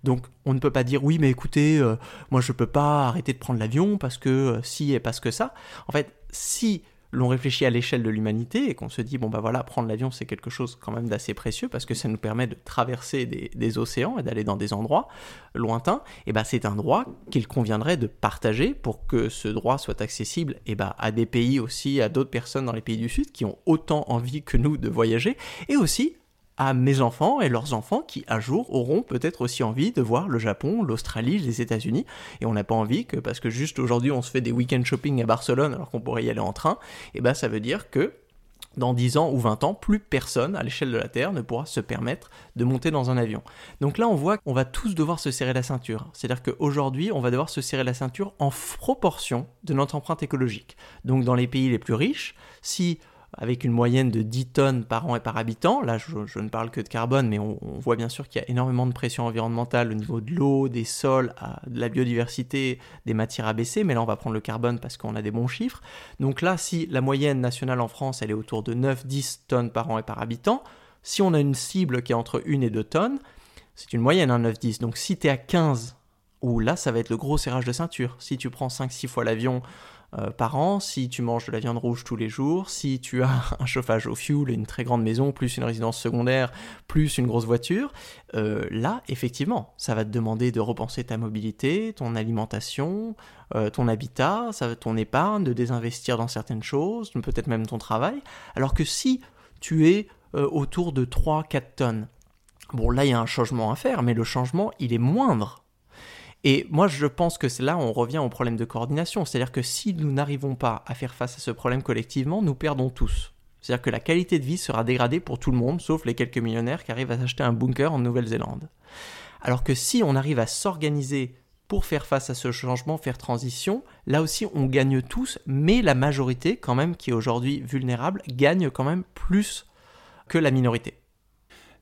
Donc on ne peut pas dire oui mais écoutez, euh, moi je ne peux pas arrêter de prendre l'avion parce que euh, si et parce que ça. En fait, si l'on réfléchit à l'échelle de l'humanité et qu'on se dit bon bah voilà prendre l'avion c'est quelque chose quand même d'assez précieux parce que ça nous permet de traverser des, océans et d'aller dans des endroits lointains et bah c'est un droit qu'il conviendrait de partager pour que ce droit soit accessible et bah à des pays aussi à d'autres personnes dans les pays du sud qui ont autant envie que nous de voyager et aussi à mes enfants et leurs enfants qui un jour auront peut-être aussi envie de voir le Japon, l'Australie, les États-Unis et on n'a pas envie que parce que juste aujourd'hui on se fait des week-end shopping à Barcelone alors qu'on pourrait y aller en train, et ben ça veut dire que dans 10 ans ou 20 ans, plus personne à l'échelle de la Terre ne pourra se permettre de monter dans un avion. Donc là, on voit qu'on va tous devoir se serrer la ceinture. C'est-à-dire qu'aujourd'hui, on va devoir se serrer la ceinture en proportion de notre empreinte écologique. Donc dans les pays les plus riches, si avec une moyenne de 10 tonnes par an et par habitant. Là, je, ne parle que de carbone, mais on, voit bien sûr qu'il y a énormément de pression environnementale au niveau de l'eau, des sols, de la biodiversité, des matières à baisser. Mais là, on va prendre le carbone parce qu'on a des bons chiffres. Donc là, si la moyenne nationale en France, elle est autour de 9-10 tonnes par an et par habitant, si on a une cible qui est entre 1 et 2 tonnes, c'est une moyenne, 9-10. Hein, Donc si tu es à 15, ou là, ça va être le gros serrage de ceinture. Si tu prends 5-6 fois l'avion euh, par an, si tu manges de la viande rouge tous les jours, si tu as un chauffage au fuel, une très grande maison, plus une résidence secondaire, plus une grosse voiture, euh, là, effectivement, ça va te demander de repenser ta mobilité, ton alimentation, euh, ton habitat, ça, ton épargne, de désinvestir dans certaines choses, peut-être même ton travail. Alors que si tu es autour de 3-4 tonnes, bon là il y a un changement à faire, mais le changement il est moindre et moi, je pense que c'est là on revient au problème de coordination. C'est-à-dire que si nous n'arrivons pas à faire face à ce problème collectivement, nous perdons tous. C'est-à-dire que la qualité de vie sera dégradée pour tout le monde, sauf les quelques millionnaires qui arrivent à s'acheter un bunker en Nouvelle-Zélande. Alors que si on arrive à s'organiser pour faire face à ce changement, faire transition, là aussi on gagne tous, mais la majorité, quand même, qui est aujourd'hui vulnérable, gagne quand même plus que la minorité.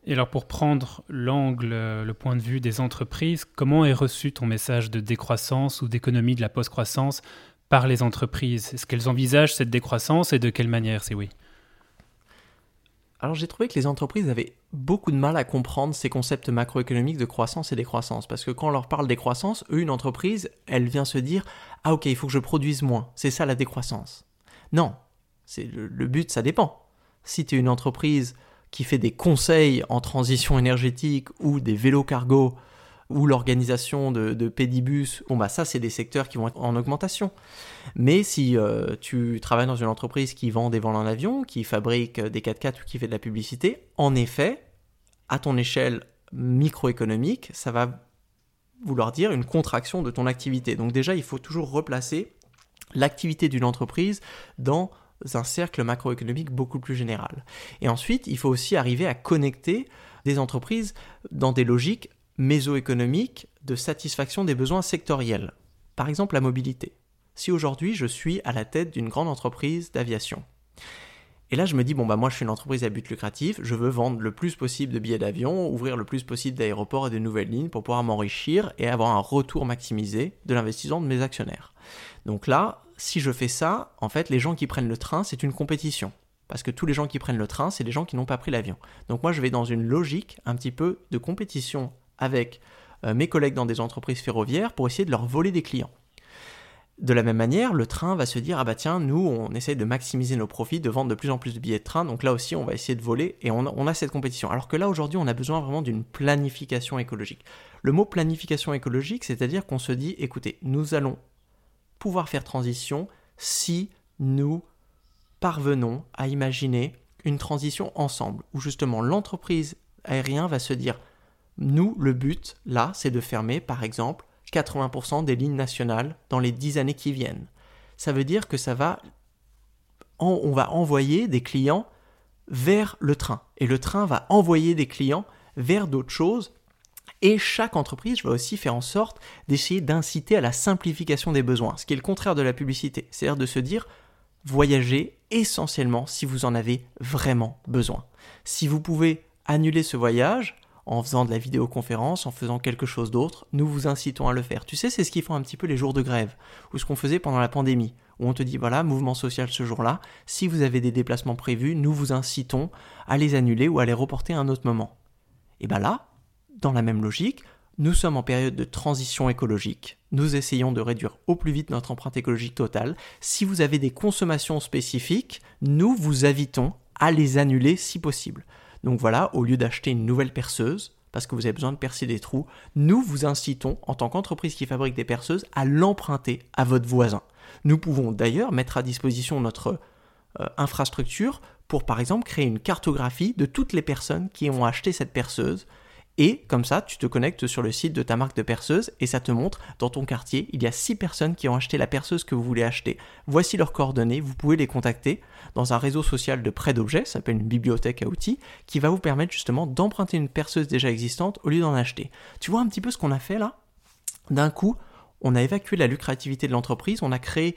Et alors pour prendre l'angle, le point de vue des entreprises, comment est reçu ton message de décroissance ou d'économie de la post-croissance par les entreprises? Est-ce qu'elles envisagent cette décroissance et de quelle manière, c'est oui alors j'ai trouvé que les entreprises avaient beaucoup de mal à comprendre ces concepts macroéconomiques de croissance et décroissance. Parce que quand on leur parle décroissance, eux, une entreprise, elle vient se dire Ah ok, il faut que je produise moins. C'est ça la décroissance. Non, c'est le, le but, ça dépend. Si tu es une entreprise qui fait des conseils en transition énergétique ou des vélos cargo ou l'organisation de, pédibus, bon bah ça c'est des secteurs qui vont être en augmentation. Mais si euh, tu travailles dans une entreprise qui vend des vols en avion, qui fabrique des 4x4 ou qui fait de la publicité, en effet, à ton échelle microéconomique, ça va vouloir dire une contraction de ton activité. Donc déjà, il faut toujours replacer l'activité d'une entreprise dans un cercle macroéconomique beaucoup plus général. Et ensuite, il faut aussi arriver à connecter des entreprises dans des logiques mésoéconomiques de satisfaction des besoins sectoriels. Par exemple, la mobilité. Si aujourd'hui je suis à la tête d'une grande entreprise d'aviation, et là, je me dis, bon, bah, moi, je suis une entreprise à but lucratif, je veux vendre le plus possible de billets d'avion, ouvrir le plus possible d'aéroports et de nouvelles lignes pour pouvoir m'enrichir et avoir un retour maximisé de l'investissement de mes actionnaires. Donc là, si je fais ça, en fait, les gens qui prennent le train, c'est une compétition. Parce que tous les gens qui prennent le train, c'est des gens qui n'ont pas pris l'avion. Donc moi, je vais dans une logique un petit peu de compétition avec euh, mes collègues dans des entreprises ferroviaires pour essayer de leur voler des clients. De la même manière, le train va se dire ah bah tiens, nous on essaie de maximiser nos profits, de vendre de plus en plus de billets de train, donc là aussi on va essayer de voler et on a cette compétition. Alors que là aujourd'hui on a besoin vraiment d'une planification écologique. Le mot planification écologique, c'est-à-dire qu'on se dit écoutez, nous allons pouvoir faire transition si nous parvenons à imaginer une transition ensemble, où justement l'entreprise aérienne va se dire, nous, le but, là, c'est de fermer, par exemple, 80% des lignes nationales dans les 10 années qui viennent. Ça veut dire que ça va, on va envoyer des clients vers le train, et le train va envoyer des clients vers d'autres choses et chaque entreprise va aussi faire en sorte d'essayer d'inciter à la simplification des besoins, ce qui est le contraire de la publicité. C'est-à-dire de se dire, voyagez essentiellement si vous en avez vraiment besoin. Si vous pouvez annuler ce voyage en faisant de la vidéoconférence, en faisant quelque chose d'autre, nous vous incitons à le faire. Tu sais, c'est ce qu'ils font un petit peu les jours de grève, ou ce qu'on faisait pendant la pandémie, où on te dit, voilà, mouvement social ce jour-là, si vous avez des déplacements prévus, nous vous incitons à les annuler ou à les reporter à un autre moment. Et bien là, dans la même logique, nous sommes en période de transition écologique. Nous essayons de réduire au plus vite notre empreinte écologique totale. Si vous avez des consommations spécifiques, nous vous invitons à les annuler si possible. Donc voilà, au lieu d'acheter une nouvelle perceuse, parce que vous avez besoin de percer des trous, nous vous incitons, en tant qu'entreprise qui fabrique des perceuses, à l'emprunter à votre voisin. Nous pouvons d'ailleurs mettre à disposition notre euh, infrastructure pour par exemple créer une cartographie de toutes les personnes qui ont acheté cette perceuse et comme ça, tu te connectes sur le site de ta marque de perceuse et ça te montre dans ton quartier, il y a 6 personnes qui ont acheté la perceuse que vous voulez acheter. Voici leurs coordonnées, vous pouvez les contacter dans un réseau social de prêt d'objets, ça s'appelle une bibliothèque à outils, qui va vous permettre justement d'emprunter une perceuse déjà existante au lieu d'en acheter. Tu vois un petit peu ce qu'on a fait là? D'un coup, on a évacué la lucrativité de l'entreprise, on a créé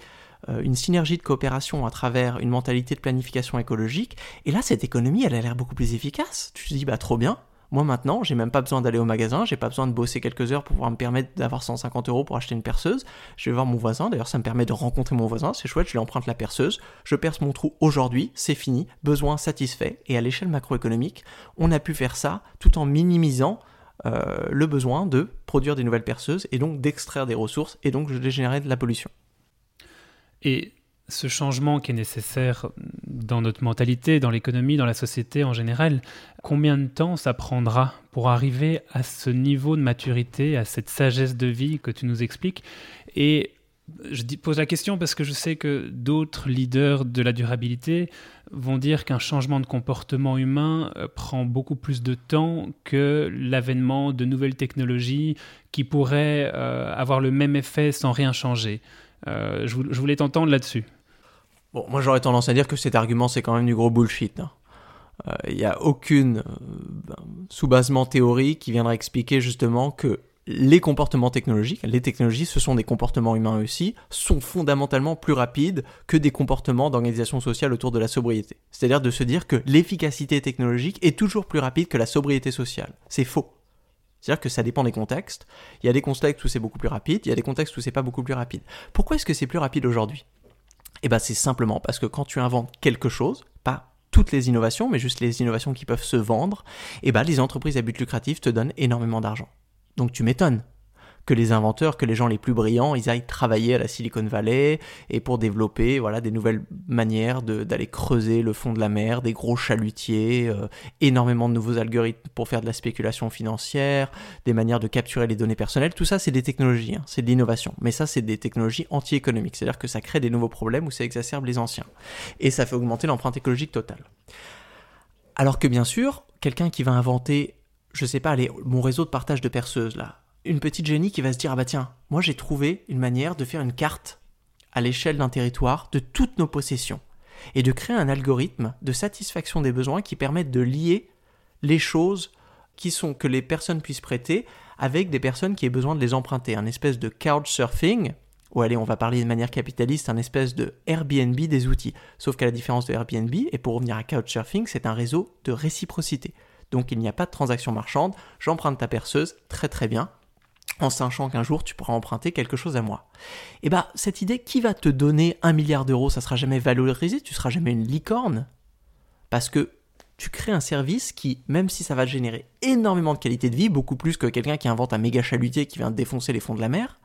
euh, une synergie de coopération à travers une mentalité de planification écologique. Et là, cette économie, elle a l'air beaucoup plus efficace. Tu te dis, bah trop bien. Moi maintenant, j'ai même pas besoin d'aller au magasin, j'ai pas besoin de bosser quelques heures pour pouvoir me permettre d'avoir 150 euros pour acheter une perceuse. Je vais voir mon voisin, d'ailleurs ça me permet de rencontrer mon voisin, c'est chouette, je lui emprunte la perceuse, je perce mon trou aujourd'hui, c'est fini, besoin satisfait. Et à l'échelle macroéconomique, on a pu faire ça tout en minimisant euh, le besoin de produire des nouvelles perceuses et donc d'extraire des ressources et donc de générer de la pollution. Et ce changement qui est nécessaire dans notre mentalité, dans l'économie, dans la société en général, combien de temps ça prendra pour arriver à ce niveau de maturité, à cette sagesse de vie que tu nous expliques? Et je pose la question parce que je sais que d'autres leaders de la durabilité vont dire qu'un changement de comportement humain euh, prend beaucoup plus de temps que l'avènement de nouvelles technologies qui pourraient euh, avoir le même effet sans rien changer. Euh, je voulais t'entendre là-dessus. Bon, moi j'aurais tendance à dire que cet argument c'est quand même du gros bullshit. Hein. Il n'y a aucune ben, sous-basement théorique qui viendra expliquer justement que les comportements technologiques, les technologies, ce sont des comportements humains aussi, sont fondamentalement plus rapides que des comportements d'organisation sociale autour de la sobriété. C'est-à-dire de se dire que l'efficacité technologique est toujours plus rapide que la sobriété sociale. C'est faux. C'est-à-dire que ça dépend des contextes. Il y a des contextes où c'est beaucoup plus rapide, il y a des contextes où c'est pas beaucoup plus rapide. Pourquoi est-ce que c'est plus rapide aujourd'hui? Eh bien c'est simplement parce que quand tu inventes quelque chose, pas toutes les innovations, mais juste les innovations qui peuvent se vendre, eh ben les entreprises à but lucratif te donnent énormément d'argent. Donc tu m'étonnes que les inventeurs, que les gens les plus brillants, ils aillent travailler à la Silicon Valley et pour développer voilà des nouvelles manières d'aller creuser le fond de la mer, des gros chalutiers, euh, énormément de nouveaux algorithmes pour faire de la spéculation financière, des manières de capturer les données personnelles. Tout ça, c'est des technologies, hein, c'est de l'innovation. Mais ça, c'est des technologies anti-économiques, c'est-à-dire que ça crée des nouveaux problèmes ou ça exacerbe les anciens. Et ça fait augmenter l'empreinte écologique totale. Alors que bien sûr, quelqu'un qui va inventer je sais pas, mon réseau de partage de perceuses là, une petite génie qui va se dire ah bah tiens, moi j'ai trouvé une manière de faire une carte à l'échelle d'un territoire de toutes nos possessions et de créer un algorithme de satisfaction des besoins qui permette de lier les choses qui sont que les personnes puissent prêter avec des personnes qui aient besoin de les emprunter, un espèce de couchsurfing ou allez, on va parler de manière capitaliste, un espèce de Airbnb des outils. Sauf qu'à la différence de Airbnb, et pour revenir à Couchsurfing, c'est un réseau de réciprocité. Donc il n'y a pas de transaction marchande, j'emprunte ta perceuse, très très bien, en sachant qu'un jour tu pourras emprunter quelque chose à moi. Et eh bah cette idée, qui va te donner un milliard d'euros, ça sera jamais valorisé, tu seras jamais une licorne, parce que tu crées un service qui, même si ça va générer énormément de qualité de vie, beaucoup plus que quelqu'un qui invente un méga chalutier qui vient défoncer les fonds de la mer,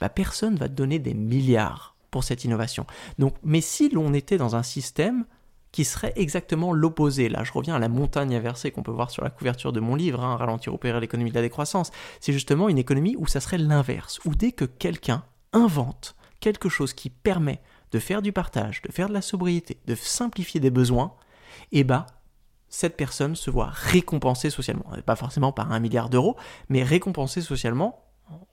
bah personne va te donner des milliards pour cette innovation. Donc, mais si l'on était dans un système qui serait exactement l'opposé. Là, je reviens à la montagne inversée qu'on peut voir sur la couverture de mon livre, hein, Ralentir, opérer l'économie de la décroissance. C'est justement une économie où ça serait l'inverse, où dès que quelqu'un invente quelque chose qui permet de faire du partage, de faire de la sobriété, de simplifier des besoins, eh bah, cette personne se voit récompensée socialement. Pas forcément par un milliard d'euros, mais récompensée socialement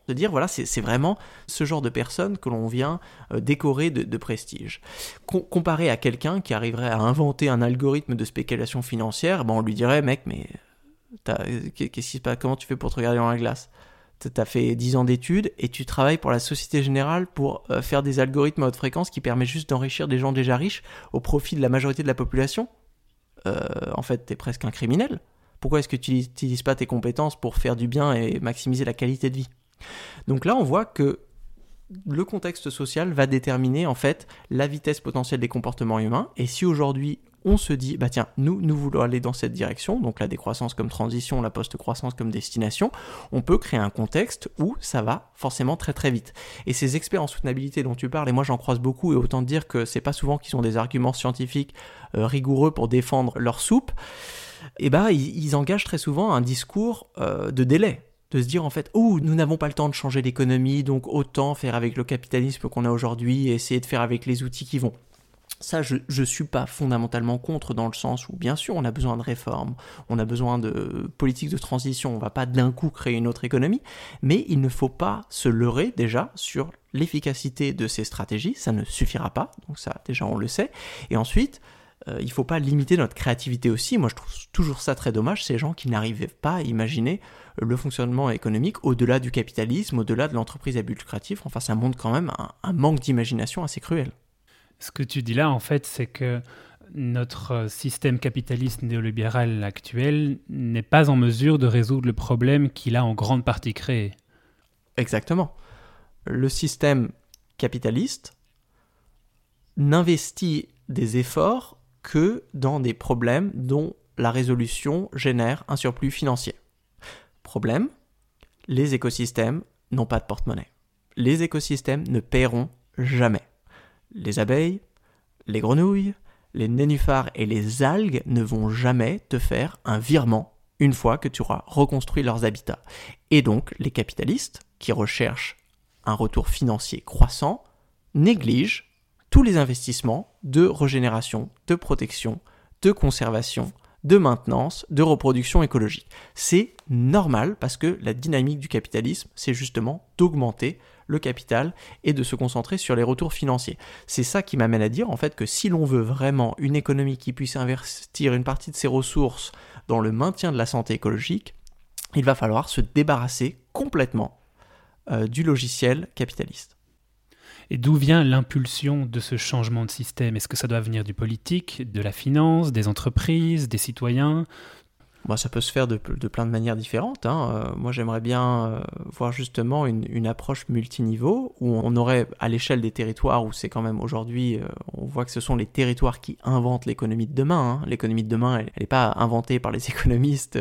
de dire voilà c'est vraiment ce genre de personne que l'on vient euh, décorer de, prestige comparé à quelqu'un qui arriverait à inventer un algorithme de spéculation financière ben on lui dirait mec mais qu'est-ce qui se passe? Comment tu fais pour te regarder dans la glace? T'as fait 10 ans d'études et tu travailles pour la Société Générale pour euh, faire des algorithmes à haute fréquence qui permettent juste d'enrichir des gens déjà riches au profit de la majorité de la population? Euh, en fait, t'es presque un criminel. Pourquoi est-ce que tu n'utilises pas tes compétences pour faire du bien et maximiser la qualité de vie? Donc là, on voit que le contexte social va déterminer en fait la vitesse potentielle des comportements humains. Et si aujourd'hui on se dit, bah tiens, nous, nous voulons aller dans cette direction, donc la décroissance comme transition, la post-croissance comme destination, on peut créer un contexte où ça va forcément très très vite. Et ces experts en soutenabilité dont tu parles, et moi j'en croise beaucoup, et autant dire que c'est pas souvent qu'ils ont des arguments scientifiques euh, rigoureux pour défendre leur soupe, et eh bah ils, engagent très souvent un discours euh, de délai de se dire en fait, oh, nous n'avons pas le temps de changer l'économie, donc autant faire avec le capitalisme qu'on a aujourd'hui et essayer de faire avec les outils qui vont. Ça, je ne suis pas fondamentalement contre dans le sens où, bien sûr, on a besoin de réformes, on a besoin de politiques de transition, on va pas d'un coup créer une autre économie, mais il ne faut pas se leurrer déjà sur l'efficacité de ces stratégies, ça ne suffira pas, donc ça déjà on le sait, et ensuite, euh, il ne faut pas limiter notre créativité aussi. Moi, je trouve toujours ça très dommage, ces gens qui n'arrivaient pas à imaginer le fonctionnement économique au-delà du capitalisme, au-delà de l'entreprise à but lucratif. Enfin, ça montre quand même un, manque d'imagination assez cruel. Ce que tu dis là, en fait, c'est que notre système capitaliste néolibéral actuel n'est pas en mesure de résoudre le problème qu'il a en grande partie créé. Exactement. Le système capitaliste n'investit des efforts que dans des problèmes dont la résolution génère un surplus financier. Problème, les écosystèmes n'ont pas de porte-monnaie. Les écosystèmes ne paieront jamais. Les abeilles, les grenouilles, les nénuphars et les algues ne vont jamais te faire un virement une fois que tu auras reconstruit leurs habitats. Et donc, les capitalistes, qui recherchent un retour financier croissant, négligent tous les investissements de régénération, de protection, de conservation, de maintenance, de reproduction écologique. C'est normal parce que la dynamique du capitalisme, c'est justement d'augmenter le capital et de se concentrer sur les retours financiers. C'est ça qui m'amène à dire en fait que si l'on veut vraiment une économie qui puisse investir une partie de ses ressources dans le maintien de la santé écologique, il va falloir se débarrasser complètement euh, du logiciel capitaliste. Et d'où vient l'impulsion de ce changement de système? Est-ce que ça doit venir du politique, de la finance, des entreprises, des citoyens? Moi, ça peut se faire de, plein de manières différentes. Hein. Euh, moi, j'aimerais bien euh, voir justement une, approche multiniveau où on aurait, à l'échelle des territoires, où c'est quand même aujourd'hui, euh, on voit que ce sont les territoires qui inventent l'économie de demain. Hein. L'économie de demain, elle n'est pas inventée par les économistes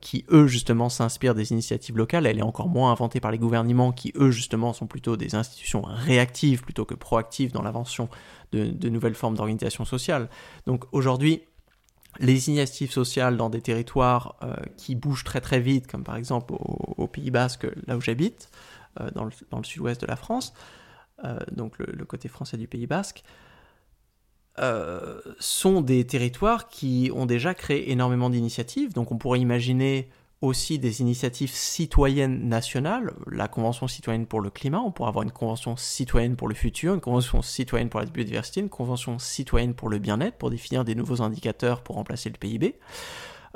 qui eux justement s'inspirent des initiatives locales, elle est encore moins inventée par les gouvernements qui eux justement sont plutôt des institutions réactives plutôt que proactives dans l'invention de, nouvelles formes d'organisation sociale. Donc aujourd'hui, les initiatives sociales dans des territoires euh, qui bougent très très vite, comme par exemple au, Pays Basque, là où j'habite, euh, dans, le, sud-ouest de la France, euh, donc le, côté français du Pays Basque, euh, sont des territoires qui ont déjà créé énormément d'initiatives. Donc on pourrait imaginer aussi des initiatives citoyennes nationales, la Convention citoyenne pour le climat, on pourrait avoir une Convention citoyenne pour le futur, une Convention citoyenne pour la biodiversité, une Convention citoyenne pour le bien-être, pour définir des nouveaux indicateurs pour remplacer le PIB.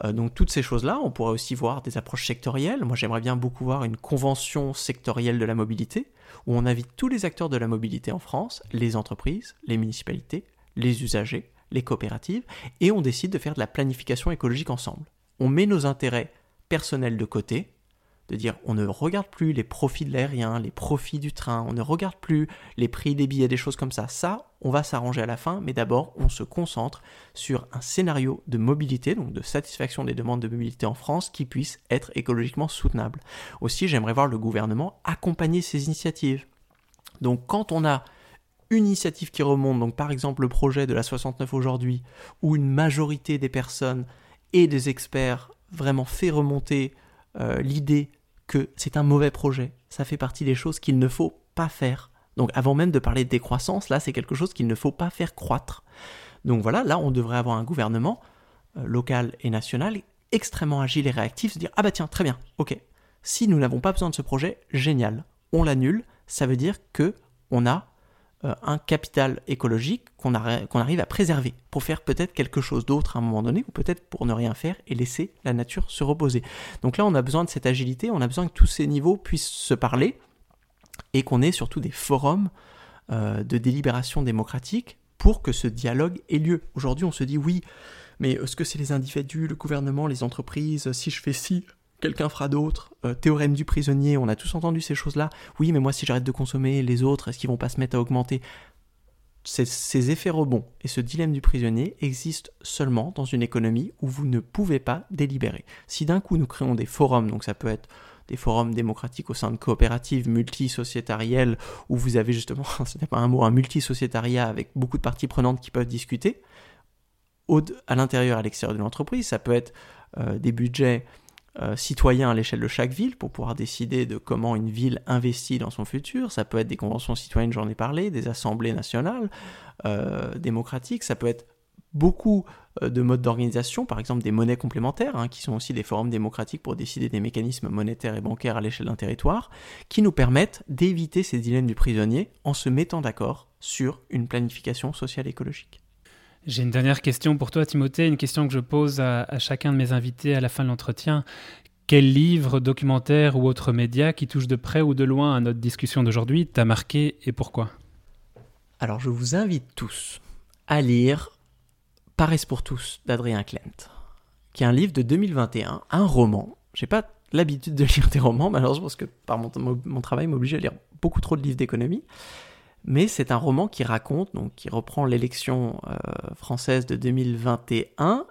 Euh, donc toutes ces choses-là, on pourrait aussi voir des approches sectorielles. Moi j'aimerais bien beaucoup voir une convention sectorielle de la mobilité, où on invite tous les acteurs de la mobilité en France, les entreprises, les municipalités, les usagers, les coopératives, et on décide de faire de la planification écologique ensemble. On met nos intérêts personnels de côté, de dire on ne regarde plus les profits de l'aérien, les profits du train, on ne regarde plus les prix des billets, des choses comme ça. Ça, on va s'arranger à la fin, mais d'abord on se concentre sur un scénario de mobilité, donc de satisfaction des demandes de mobilité en France qui puisse être écologiquement soutenable. Aussi, j'aimerais voir le gouvernement accompagner ces initiatives. Donc quand on a une initiative qui remonte, donc par exemple le projet de la 69 aujourd'hui, où une majorité des personnes et des experts vraiment fait remonter euh, l'idée que c'est un mauvais projet, ça fait partie des choses qu'il ne faut pas faire. Donc avant même de parler de décroissance, là c'est quelque chose qu'il ne faut pas faire croître. Donc voilà, là on devrait avoir un gouvernement euh, local et national extrêmement agile et réactif, se dire ah bah tiens très bien, ok, si nous n'avons pas besoin de ce projet, génial, on l'annule, ça veut dire que on a un capital écologique qu'on arrive à préserver pour faire peut-être quelque chose d'autre à un moment donné ou peut-être pour ne rien faire et laisser la nature se reposer. Donc là, on a besoin de cette agilité, on a besoin que tous ces niveaux puissent se parler et qu'on ait surtout des forums euh, de délibération démocratique pour que ce dialogue ait lieu. Aujourd'hui, on se dit oui, mais est-ce que c'est les individus, le gouvernement, les entreprises, si je fais ci, quelqu'un fera d'autre. Euh, théorème du prisonnier, on a tous entendu ces choses-là. Oui, mais moi, si j'arrête de consommer, les autres, est-ce qu'ils vont pas se mettre à augmenter? Ces, effets rebonds et ce dilemme du prisonnier existent seulement dans une économie où vous ne pouvez pas délibérer. Si d'un coup nous créons des forums, donc ça peut être des forums démocratiques au sein de coopératives multisociétarielles où vous avez justement, ce n'est pas un mot, un multisociétariat avec beaucoup de parties prenantes qui peuvent discuter, à l'intérieur et à l'extérieur de l'entreprise, ça peut être euh, des budgets euh, citoyens à l'échelle de chaque ville pour pouvoir décider de comment une ville investit dans son futur. Ça peut être des conventions citoyennes, j'en ai parlé, des assemblées nationales euh, démocratiques. Ça peut être beaucoup euh, de modes d'organisation, par exemple des monnaies complémentaires, hein, qui sont aussi des forums démocratiques pour décider des mécanismes monétaires et bancaires à l'échelle d'un territoire, qui nous permettent d'éviter ces dilemmes du prisonnier en se mettant d'accord sur une planification sociale écologique. J'ai une dernière question pour toi, Timothée, une question que je pose à, chacun de mes invités à la fin de l'entretien. Quel livre, documentaire ou autre média qui touche de près ou de loin à notre discussion d'aujourd'hui t'a marqué et pourquoi? Alors je vous invite tous à lire Paresse pour tous d'Adrien Klent, qui est un livre de 2021, un roman. J'ai pas l'habitude de lire des romans, malheureusement, parce que par mon, mon travail m'oblige à lire beaucoup trop de livres d'économie. Mais c'est un roman qui raconte, donc qui reprend l'élection euh, française de 2021,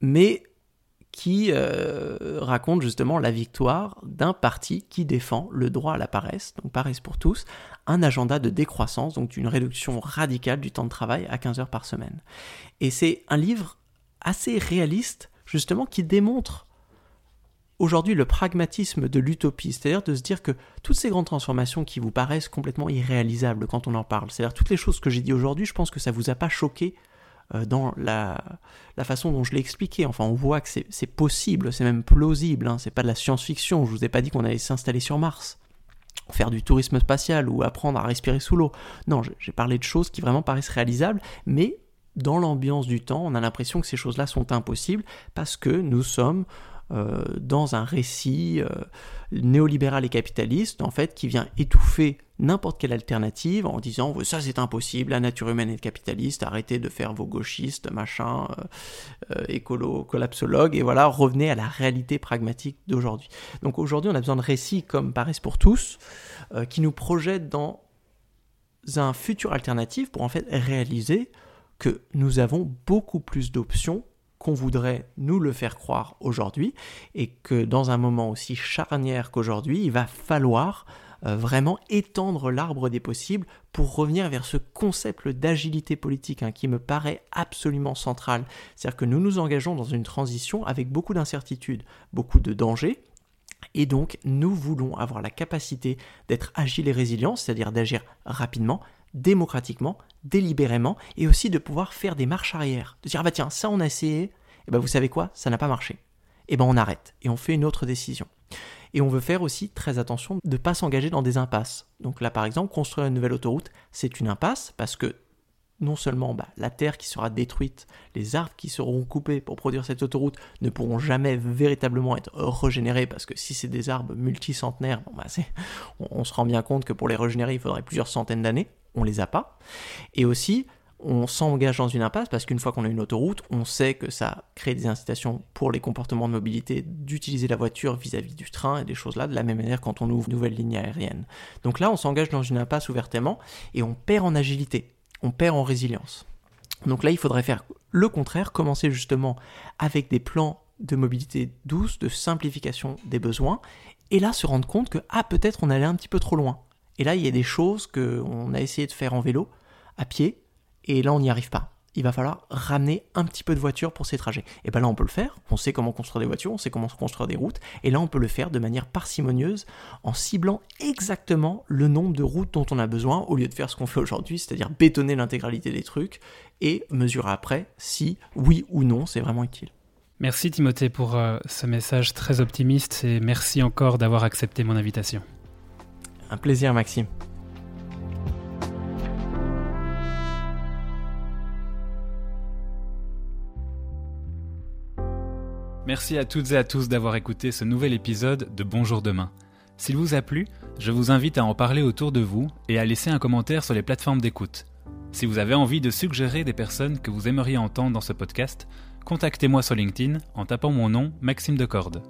mais qui euh, raconte justement la victoire d'un parti qui défend le droit à la paresse, donc paresse pour tous, un agenda de décroissance, donc une réduction radicale du temps de travail à 15 heures par semaine. Et c'est un livre assez réaliste, justement, qui démontre aujourd'hui le pragmatisme de l'utopie, c'est-à-dire de se dire que toutes ces grandes transformations qui vous paraissent complètement irréalisables quand on en parle, c'est-à-dire toutes les choses que j'ai dit aujourd'hui, je pense que ça vous a pas choqué euh, dans la, la, façon dont je l'ai expliqué. Enfin, on voit que c'est possible, c'est même plausible, hein, c'est pas de la science-fiction, je vous ai pas dit qu'on allait s'installer sur Mars faire du tourisme spatial ou apprendre à respirer sous l'eau. Non, j'ai parlé de choses qui vraiment paraissent réalisables, mais dans l'ambiance du temps, on a l'impression que ces choses-là sont impossibles parce que nous sommes euh, dans un récit euh, néolibéral et capitaliste, en fait, qui vient étouffer n'importe quelle alternative en disant ça c'est impossible, la nature humaine est capitaliste, arrêtez de faire vos gauchistes, machin, euh, écolo, collapsologue, et voilà, revenez à la réalité pragmatique d'aujourd'hui. Donc aujourd'hui, on a besoin de récits comme Paris pour tous, qui nous projettent dans un futur alternatif pour en fait réaliser que nous avons beaucoup plus d'options qu'on voudrait nous le faire croire aujourd'hui et que dans un moment aussi charnière qu'aujourd'hui, il va falloir euh, vraiment étendre l'arbre des possibles pour revenir vers ce concept d'agilité politique hein, qui me paraît absolument central. C'est-à-dire que nous nous engageons dans une transition avec beaucoup d'incertitudes, beaucoup de dangers, et donc, nous voulons avoir la capacité d'être agile et résilient, c'est-à-dire d'agir rapidement, démocratiquement, délibérément, et aussi de pouvoir faire des marches arrière. De dire, ah bah tiens, ça on a essayé, et eh ben vous savez quoi, ça n'a pas marché. Et eh ben on arrête, et on fait une autre décision. Et on veut faire aussi très attention de ne pas s'engager dans des impasses. Donc là, par exemple, construire une nouvelle autoroute, c'est une impasse, parce que non seulement bah, la terre qui sera détruite, les arbres qui seront coupés pour produire cette autoroute ne pourront jamais véritablement être régénérés parce que si c'est des arbres multicentenaires, bon, bah, on, on, se rend bien compte que pour les régénérer il faudrait plusieurs centaines d'années on les a pas. Et aussi, on s'engage dans une impasse parce qu'une fois qu'on a une autoroute, on sait que ça crée des incitations pour les comportements de mobilité d'utiliser la voiture vis-à-vis du train et des choses là, de la même manière quand on ouvre une nouvelle ligne aérienne. Donc là, on s'engage dans une impasse ouvertement et on perd en agilité, on perd en résilience. Donc là, il faudrait faire le contraire, commencer justement avec des plans de mobilité douce, de simplification des besoins, et là se rendre compte que, ah, peut-être on allait un petit peu trop loin. Et là, il y a des choses qu'on a essayé de faire en vélo, à pied, et là, on n'y arrive pas. Il va falloir ramener un petit peu de voiture pour ces trajets. Et bien là, on peut le faire. On sait comment construire des voitures, on sait comment construire des routes. Et là, on peut le faire de manière parcimonieuse en ciblant exactement le nombre de routes dont on a besoin au lieu de faire ce qu'on fait aujourd'hui, c'est-à-dire bétonner l'intégralité des trucs et mesurer après si oui ou non c'est vraiment utile. Merci Timothée pour euh, ce message très optimiste et merci encore d'avoir accepté mon invitation. Un plaisir, Maxime. Merci à toutes et à tous d'avoir écouté ce nouvel épisode de Bonjour demain. S'il vous a plu, je vous invite à en parler autour de vous et à laisser un commentaire sur les plateformes d'écoute. Si vous avez envie de suggérer des personnes que vous aimeriez entendre dans ce podcast, contactez-moi sur LinkedIn en tapant mon nom Maxime Decorde.